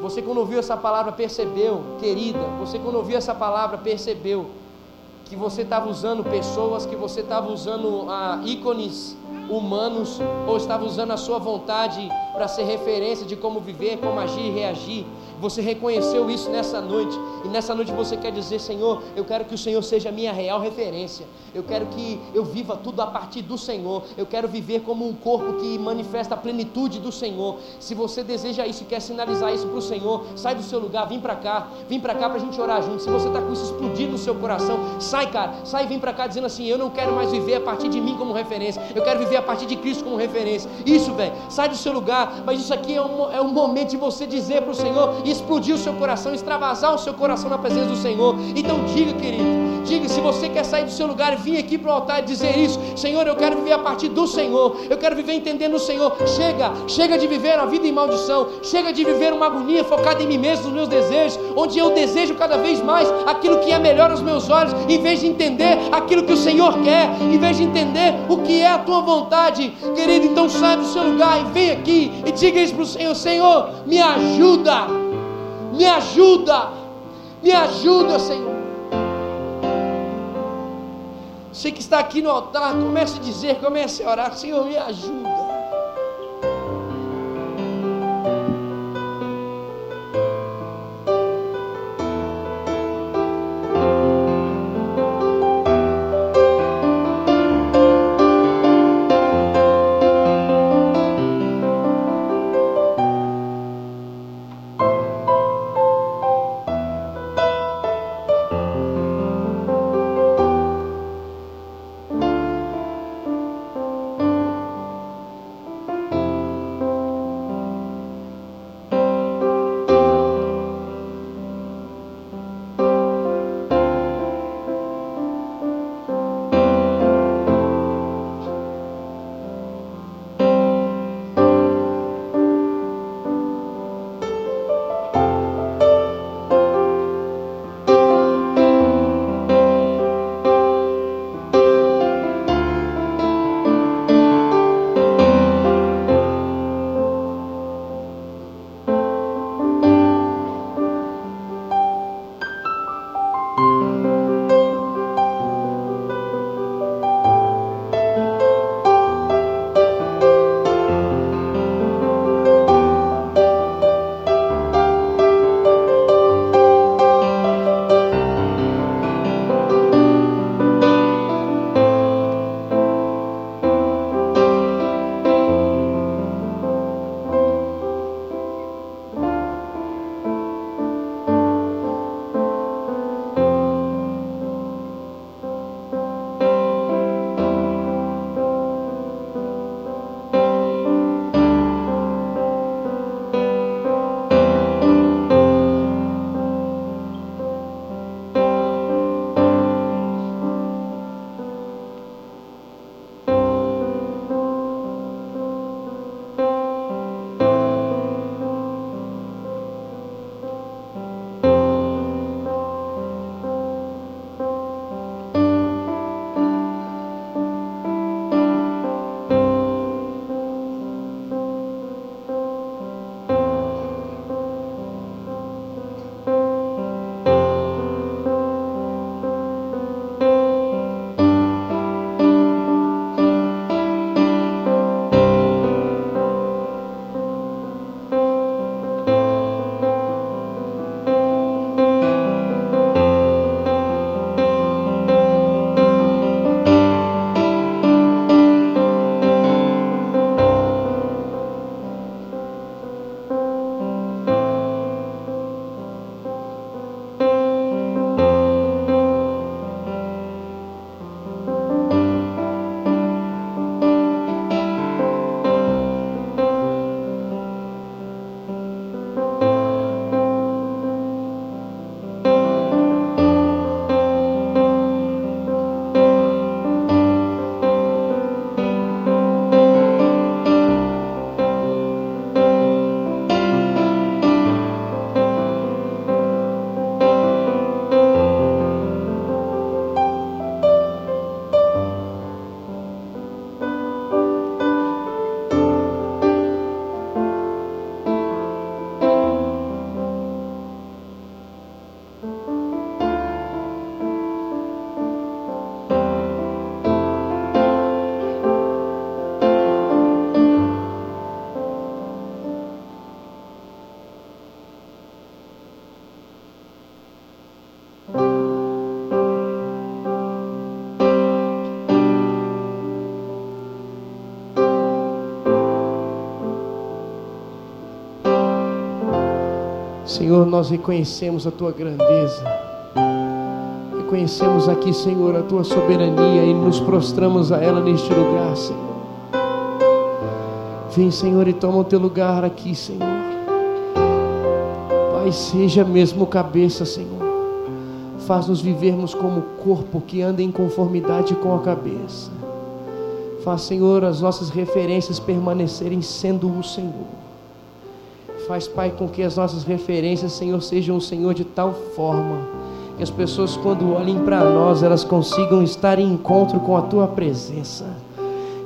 Você quando ouviu essa palavra percebeu, querida, você quando ouviu essa palavra percebeu que você estava usando pessoas, que você estava usando ah, ícones humanos, ou estava usando a sua vontade para ser referência de como viver, como agir e reagir. Você reconheceu isso nessa noite, e nessa noite você quer dizer: Senhor, eu quero que o Senhor seja a minha real referência, eu quero que eu viva tudo a partir do Senhor, eu quero viver como um corpo que manifesta a plenitude do Senhor. Se você deseja isso e quer sinalizar isso para o Senhor, sai do seu lugar, vem para cá, vem para cá para a gente orar junto. Se você está com isso explodindo no seu coração, sai, cara, sai e vem para cá dizendo assim: Eu não quero mais viver a partir de mim como referência, eu quero viver a partir de Cristo como referência. Isso, velho, sai do seu lugar, mas isso aqui é um, é um momento de você dizer para o Senhor explodir o seu coração, extravasar o seu coração na presença do Senhor. Então diga, querido, diga se você quer sair do seu lugar vir aqui para o altar e dizer isso, Senhor, eu quero viver a partir do Senhor, eu quero viver entendendo o Senhor. Chega, chega de viver a vida em maldição, chega de viver uma agonia focada em mim mesmo, nos meus desejos, onde eu desejo cada vez mais aquilo que é melhor aos meus olhos, em vez de entender aquilo que o Senhor quer, em vez de entender o que é a tua vontade, querido. Então sai do seu lugar e vem aqui e diga isso para o Senhor: Senhor, me ajuda me ajuda, me ajuda, Senhor. Você que está aqui no altar, comece a dizer, comece a orar, Senhor, me ajuda. Senhor, nós reconhecemos a tua grandeza. Reconhecemos aqui, Senhor, a tua soberania e nos prostramos a ela neste lugar, Senhor. Vem, Senhor, e toma o teu lugar aqui, Senhor. Pai, seja mesmo cabeça, Senhor. Faz-nos vivermos como corpo que anda em conformidade com a cabeça. Faz, Senhor, as nossas referências permanecerem sendo o Senhor. Faz, Pai, com que as nossas referências, Senhor, sejam o Senhor de tal forma que as pessoas, quando olhem para nós, elas consigam estar em encontro com a Tua presença.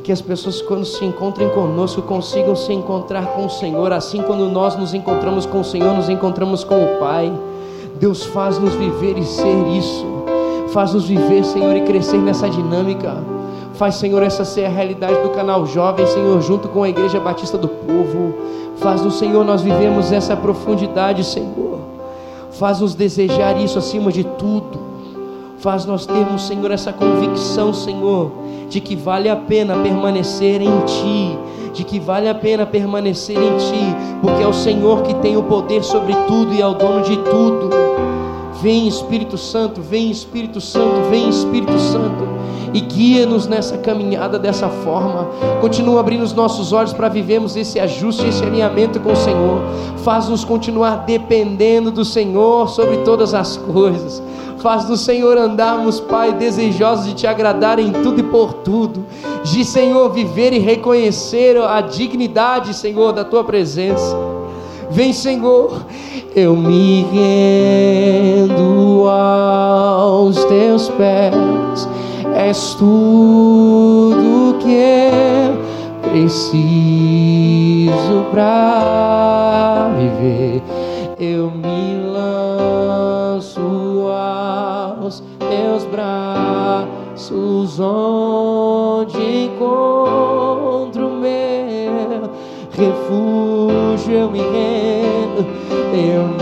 Que as pessoas, quando se encontrem conosco, consigam se encontrar com o Senhor. Assim, quando nós nos encontramos com o Senhor, nos encontramos com o Pai. Deus faz-nos viver e ser isso Faz-nos viver, Senhor, e crescer nessa dinâmica. Faz, Senhor, essa ser a realidade do canal Jovem, Senhor, junto com a Igreja Batista do Povo. Faz no Senhor nós vivemos essa profundidade, Senhor. Faz-nos desejar isso acima de tudo. Faz nós termos, Senhor, essa convicção, Senhor, de que vale a pena permanecer em Ti, de que vale a pena permanecer em Ti, porque é o Senhor que tem o poder sobre tudo e é o dono de tudo. Vem Espírito Santo, vem Espírito Santo, vem Espírito Santo e guia-nos nessa caminhada dessa forma. Continua abrindo os nossos olhos para vivermos esse ajuste, esse alinhamento com o Senhor. Faz-nos continuar dependendo do Senhor sobre todas as coisas. Faz do Senhor andarmos, Pai, desejosos de te agradar em tudo e por tudo. De Senhor viver e reconhecer a dignidade, Senhor, da tua presença. Vem, Senhor, eu me rendo aos teus pés. És tudo que eu preciso para viver. Eu me lanço aos teus braços, onde encontro meu refúgio. Eu me rendo, eu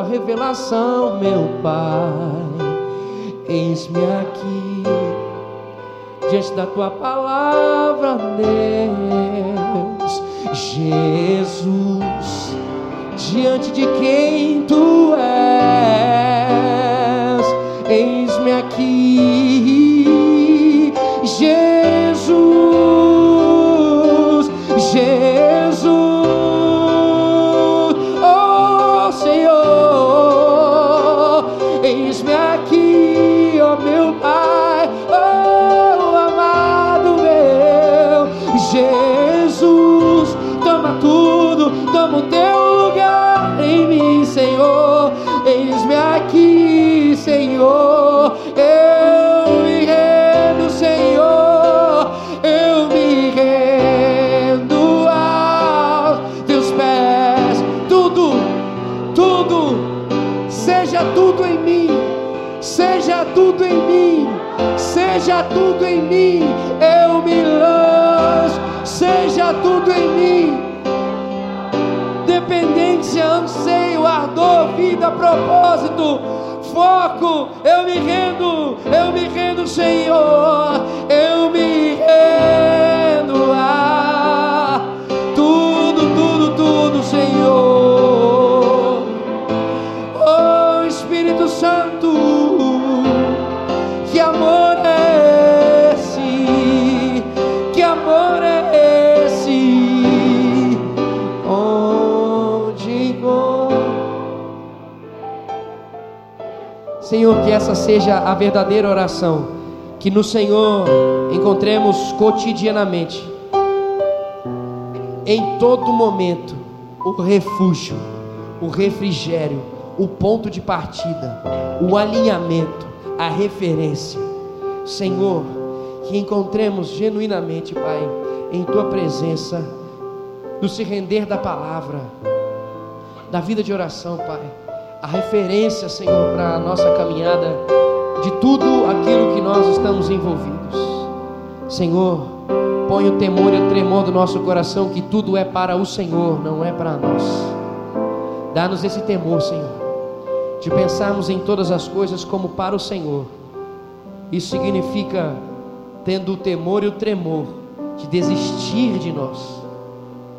tua revelação, meu Pai, eis-me aqui, diante da tua palavra, Deus, Jesus, diante de quem tu és, eis-me aqui, tudo em mim, eu me lanço, seja tudo em mim dependência, anseio, ardor, vida, propósito, foco. Eu me rendo, eu me rendo, Senhor. Senhor, que essa seja a verdadeira oração, que no Senhor encontremos cotidianamente, em todo momento, o refúgio, o refrigério, o ponto de partida, o alinhamento, a referência. Senhor, que encontremos genuinamente, Pai, em Tua presença, no se render da palavra, da vida de oração, Pai, a referência, Senhor, para a nossa caminhada, de tudo aquilo que nós estamos envolvidos. Senhor, põe o temor e o tremor do nosso coração que tudo é para o Senhor, não é para nós. Dá-nos esse temor, Senhor, de pensarmos em todas as coisas como para o Senhor. Isso significa tendo o temor e o tremor de desistir de nós,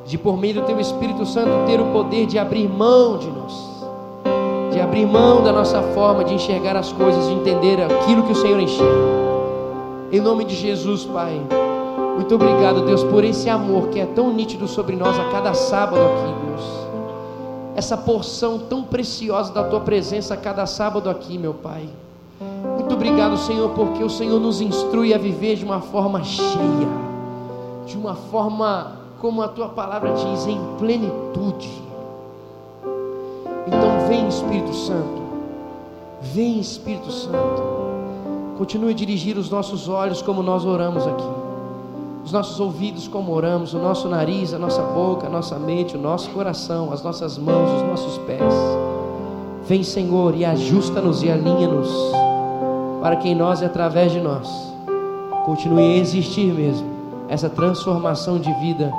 de por meio do Teu Espírito Santo ter o poder de abrir mão de nós, abrir mão da nossa forma de enxergar as coisas, de entender aquilo que o Senhor enxerga. Em nome de Jesus, Pai. Muito obrigado, Deus, por esse amor que é tão nítido sobre nós a cada sábado aqui, Deus. essa porção tão preciosa da tua presença a cada sábado aqui, meu Pai. Muito obrigado, Senhor, porque o Senhor nos instrui a viver de uma forma cheia, de uma forma, como a tua palavra diz, em plenitude. Vem Espírito Santo, vem Espírito Santo, continue a dirigir os nossos olhos como nós oramos aqui os nossos ouvidos como oramos, o nosso nariz, a nossa boca, a nossa mente, o nosso coração, as nossas mãos, os nossos pés. Vem, Senhor, e ajusta-nos e alinha-nos para que em nós e através de nós continue a existir mesmo essa transformação de vida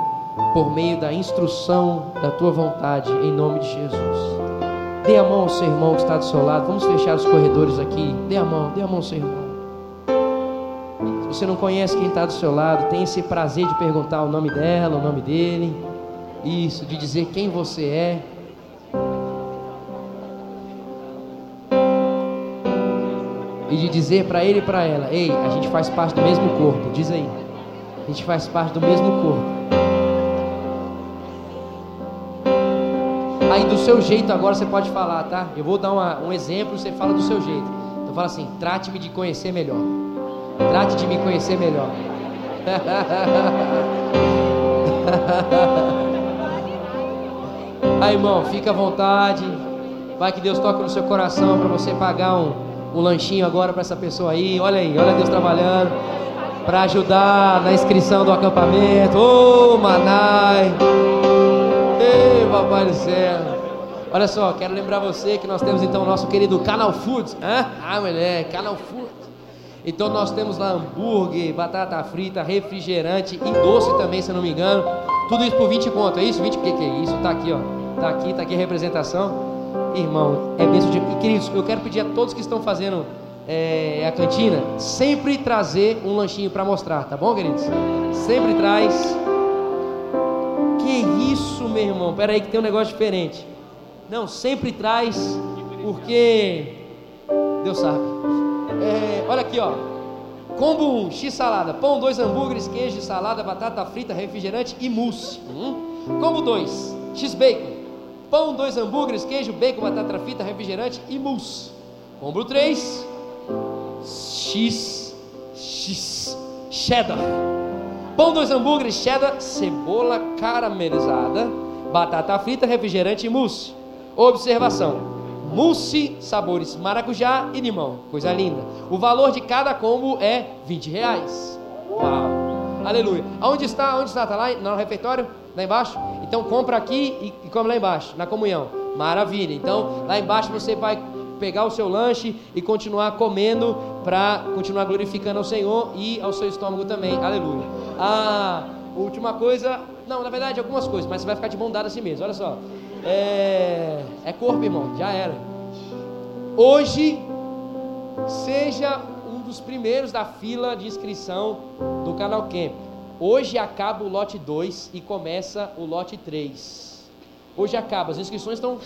por meio da instrução da tua vontade, em nome de Jesus. Dê a mão ao seu irmão que está do seu lado. Vamos fechar os corredores aqui. Dê a mão, dê a mão ao seu irmão você não conhece quem está do seu lado, tem esse prazer de perguntar o nome dela, o nome dele, isso, de dizer quem você é. E de dizer para ele e para ela: Ei, a gente faz parte do mesmo corpo. Diz aí. A gente faz parte do mesmo corpo. Aí do seu jeito agora você pode falar, tá? Eu vou dar uma, um exemplo, você fala do seu jeito. Então fala assim: trate-me de conhecer melhor. Trate de me conhecer melhor. *laughs* Aí, irmão, fica à vontade. Vai que Deus toca no seu coração para você pagar um, um lanchinho agora para essa pessoa aí. Olha aí, olha Deus trabalhando para ajudar na inscrição do acampamento. Ô, oh, Manai! Olha só, quero lembrar você que nós temos então o nosso querido Canal Foods. Hã? Ah, mulher, Canal Foods. Então nós temos lá hambúrguer, batata frita, refrigerante e doce também, se não me engano. Tudo isso por 20 conto, é isso? 20, o que, que é isso? Tá aqui, ó. Tá aqui, tá aqui a representação. Irmão, é mesmo de... E queridos, eu quero pedir a todos que estão fazendo é, a cantina, sempre trazer um lanchinho para mostrar, tá bom, queridos? Sempre traz. Meu irmão? Pera aí que tem um negócio diferente. Não, sempre traz, porque Deus sabe. É, olha aqui, ó. Combo 1, X salada, pão, dois hambúrgueres, queijo, salada, batata frita, refrigerante e mousse. Hum. Combo 2, X bacon, pão, dois hambúrgueres, queijo, bacon, batata frita, refrigerante e mousse. Combo 3, X, X, cheddar. Pão, dois hambúrgueres, cheddar, cebola caramelizada, batata frita, refrigerante e mousse. Observação: mousse, sabores maracujá e limão. Coisa linda. O valor de cada combo é 20 reais. Uau! Aleluia. Aonde está? Onde está? Está lá no refeitório? Lá embaixo? Então compra aqui e, e come lá embaixo, na comunhão. Maravilha. Então lá embaixo você vai pegar o seu lanche e continuar comendo para continuar glorificando ao Senhor e ao seu estômago também. Aleluia. A última coisa, não, na verdade algumas coisas, mas você vai ficar de bondade assim mesmo. Olha só. É, é corpo, irmão, já era. Hoje, seja um dos primeiros da fila de inscrição do canal Camp. Hoje acaba o lote 2 e começa o lote 3. Hoje acaba, as inscrições estão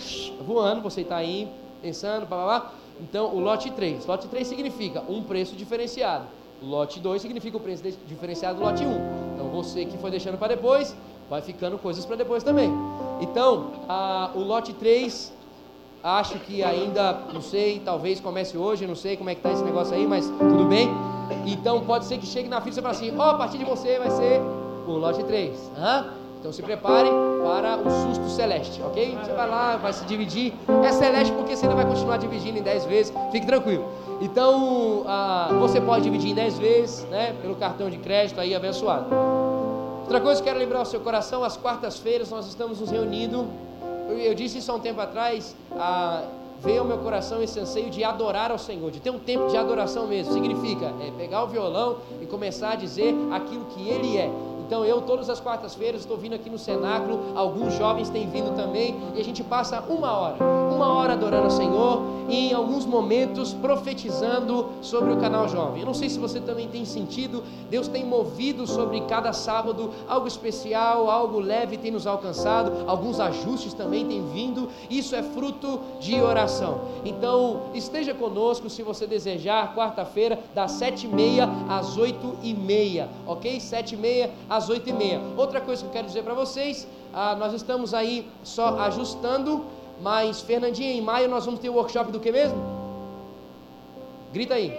voando, você está aí pensando, blá. Então, o lote 3. Lote 3 significa um preço diferenciado. Lote 2 significa o preço diferenciado do lote 1. Então, você que foi deixando para depois, vai ficando coisas para depois também. Então, a, o lote 3, acho que ainda, não sei, talvez comece hoje, não sei como é que está esse negócio aí, mas tudo bem. Então, pode ser que chegue na fila e fale assim, ó, oh, a partir de você vai ser o lote 3. Hã? Então se prepare para o susto celeste, ok? Você vai lá, vai se dividir. É celeste porque você ainda vai continuar dividindo em 10 vezes, fique tranquilo. Então, ah, você pode dividir em 10 vezes, né? Pelo cartão de crédito aí abençoado. Outra coisa que quero lembrar ao seu coração, às quartas-feiras nós estamos nos reunindo. Eu, eu, disse isso há um tempo atrás, a, veio ao meu coração esse anseio de adorar ao Senhor, de ter um tempo de adoração mesmo. Significa é, pegar o violão e começar a dizer aquilo que Ele é. Então eu todas as quartas-feiras estou vindo aqui no cenáculo, alguns jovens têm vindo também, e a gente passa uma hora, uma hora adorando ao Senhor e em alguns momentos profetizando sobre o canal jovem. Eu não sei se você também tem sentido, Deus tem movido sobre cada sábado algo especial, algo leve tem nos alcançado, alguns ajustes também têm vindo. Isso é fruto de oração. Então esteja conosco se você desejar, quarta-feira, das sete e meia às oito e meia, ok? Sete e meia às às oito e meia. Outra coisa que eu quero dizer para vocês, ah, nós estamos aí só ajustando Mas, Fernandinha, em maio nós vamos ter o workshop do que mesmo? Grita aí.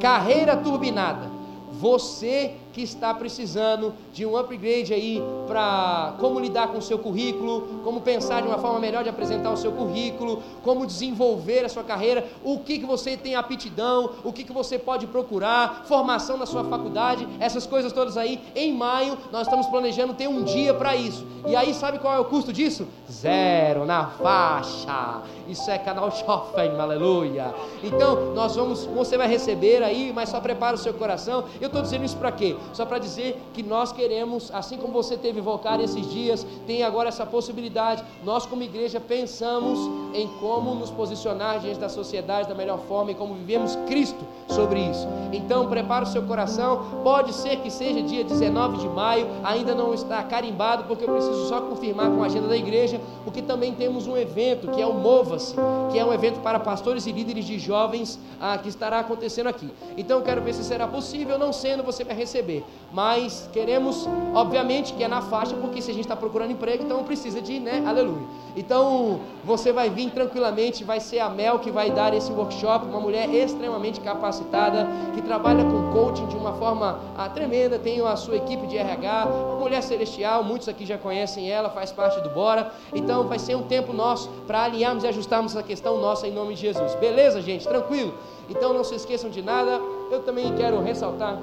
Carreira turbinada. Você que está precisando de um upgrade aí para como lidar com o seu currículo, como pensar de uma forma melhor de apresentar o seu currículo, como desenvolver a sua carreira, o que, que você tem aptidão, o que, que você pode procurar, formação na sua faculdade, essas coisas todas aí. Em maio nós estamos planejando ter um dia para isso. E aí sabe qual é o custo disso? Zero na faixa. Isso é canal *laughs* shopping, aleluia. Então nós vamos, você vai receber aí, mas só prepara o seu coração. Eu estou dizendo isso para quê? Só para dizer que nós queremos, assim como você teve vocar esses dias, tem agora essa possibilidade. Nós, como igreja, pensamos em como nos posicionar diante da sociedade da melhor forma e como vivemos Cristo sobre isso. Então, prepara o seu coração. Pode ser que seja dia 19 de maio, ainda não está carimbado, porque eu preciso só confirmar com a agenda da igreja, porque também temos um evento que é o Mova-se, que é um evento para pastores e líderes de jovens ah, que estará acontecendo aqui. Então, quero ver se será possível, não sendo, você vai receber mas queremos, obviamente, que é na faixa, porque se a gente está procurando emprego, então precisa de, né? Aleluia. Então você vai vir tranquilamente, vai ser a Mel que vai dar esse workshop, uma mulher extremamente capacitada, que trabalha com coaching de uma forma ah, tremenda, tem a sua equipe de RH, uma mulher celestial, muitos aqui já conhecem ela, faz parte do Bora. Então vai ser um tempo nosso para alinharmos e ajustarmos essa questão nossa em nome de Jesus. Beleza, gente? Tranquilo? Então não se esqueçam de nada. Eu também quero ressaltar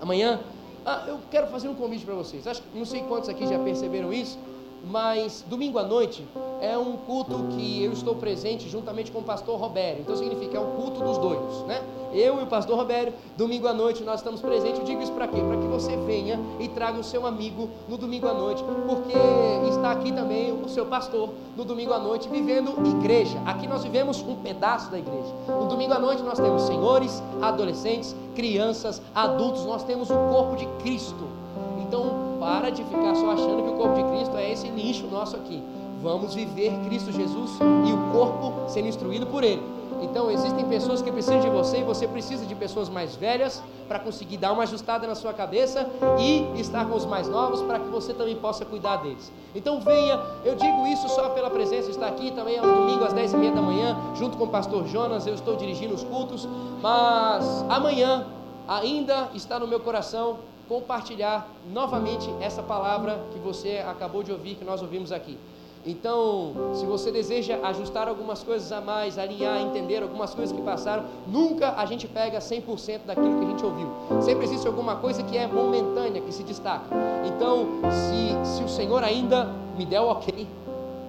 amanhã. Ah, eu quero fazer um convite para vocês. Acho, não sei quantos aqui já perceberam isso, mas domingo à noite é um culto que eu estou presente juntamente com o pastor Robério. Então significa é um culto dos doidos, né? Eu e o pastor Robério, domingo à noite nós estamos presentes. Eu digo isso para quê? Para que você venha e traga o seu amigo no domingo à noite, porque está aqui também o seu pastor no domingo à noite vivendo igreja. Aqui nós vivemos um pedaço da igreja. No domingo à noite nós temos senhores, adolescentes, crianças, adultos, nós temos o corpo de Cristo. Então, para de ficar só achando que o corpo de Cristo é esse nicho nosso aqui. Vamos viver Cristo Jesus e o corpo sendo instruído por Ele. Então, existem pessoas que precisam de você e você precisa de pessoas mais velhas para conseguir dar uma ajustada na sua cabeça e estar com os mais novos para que você também possa cuidar deles. Então, venha, eu digo isso só pela presença, está aqui também é um domingo às 10 e meia da manhã, junto com o pastor Jonas, eu estou dirigindo os cultos, mas amanhã ainda está no meu coração compartilhar novamente essa palavra que você acabou de ouvir, que nós ouvimos aqui. Então, se você deseja ajustar algumas coisas a mais, alinhar, entender algumas coisas que passaram, nunca a gente pega 100% daquilo que a gente ouviu. Sempre existe alguma coisa que é momentânea, que se destaca. Então, se, se o Senhor ainda me der o ok,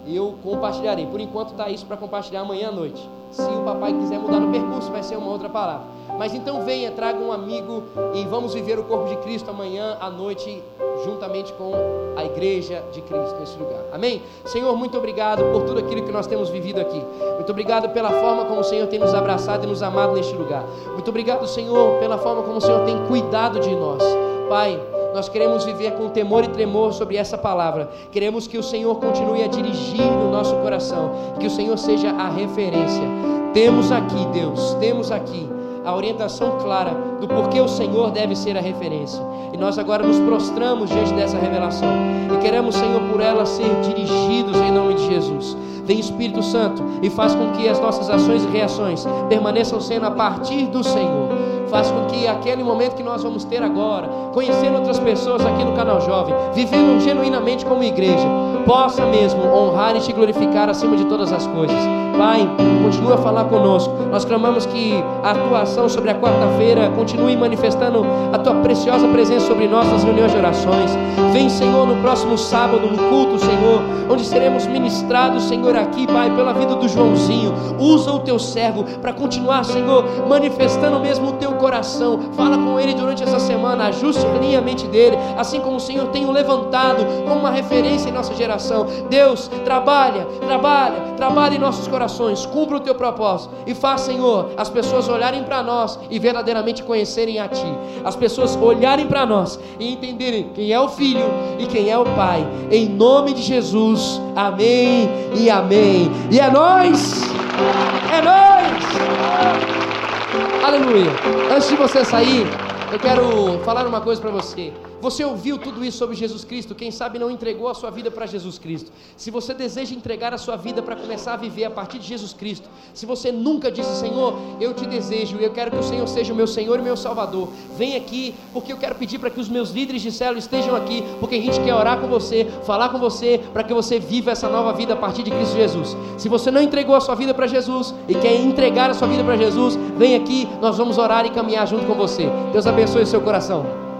eu compartilharei. Por enquanto está isso para compartilhar amanhã à noite. Se o papai quiser mudar no percurso, vai ser uma outra palavra. Mas então venha, traga um amigo e vamos viver o corpo de Cristo amanhã à noite, juntamente com a igreja de Cristo nesse lugar. Amém? Senhor, muito obrigado por tudo aquilo que nós temos vivido aqui. Muito obrigado pela forma como o Senhor tem nos abraçado e nos amado neste lugar. Muito obrigado, Senhor, pela forma como o Senhor tem cuidado de nós. Pai, nós queremos viver com temor e tremor sobre essa palavra. Queremos que o Senhor continue a dirigir no nosso coração, que o Senhor seja a referência. Temos aqui, Deus, temos aqui a orientação clara do porquê o Senhor deve ser a referência. E nós agora nos prostramos diante dessa revelação e queremos, Senhor, por ela ser dirigidos em nome de Jesus. Vem Espírito Santo e faz com que as nossas ações e reações permaneçam sendo a partir do Senhor. Faz com que aquele momento que nós vamos ter agora, conhecendo outras pessoas aqui no canal Jovem, vivendo genuinamente como igreja, possa mesmo honrar e te glorificar acima de todas as coisas. Pai, continua a falar conosco. Nós clamamos que a atuação sobre a quarta-feira continue manifestando a tua preciosa presença sobre nós nas reuniões de orações. Vem, Senhor, no próximo sábado, no culto, Senhor, onde seremos ministrados, Senhor, aqui, Pai, pela vida do Joãozinho. Usa o teu servo para continuar, Senhor, manifestando mesmo o teu coração. Fala com ele durante essa semana, ajuste a mente dele, assim como o Senhor tem o levantado como uma referência em nossa geração. Deus, trabalha, trabalha, trabalha em nossos corações, cumpra o teu propósito e faz, Senhor, as pessoas olharem para nós e verdadeiramente conhecerem a Ti. As pessoas olharem para nós e entenderem quem é o Filho e quem é o Pai. Em nome de Jesus, amém e amém. E é nós, é nós. Aleluia. Antes de você sair, eu quero falar uma coisa para você. Você ouviu tudo isso sobre Jesus Cristo? Quem sabe não entregou a sua vida para Jesus Cristo? Se você deseja entregar a sua vida para começar a viver a partir de Jesus Cristo, se você nunca disse, Senhor, eu te desejo, eu quero que o Senhor seja o meu Senhor e meu Salvador, vem aqui, porque eu quero pedir para que os meus líderes de célula estejam aqui, porque a gente quer orar com você, falar com você, para que você viva essa nova vida a partir de Cristo Jesus. Se você não entregou a sua vida para Jesus e quer entregar a sua vida para Jesus, vem aqui, nós vamos orar e caminhar junto com você. Deus abençoe o seu coração.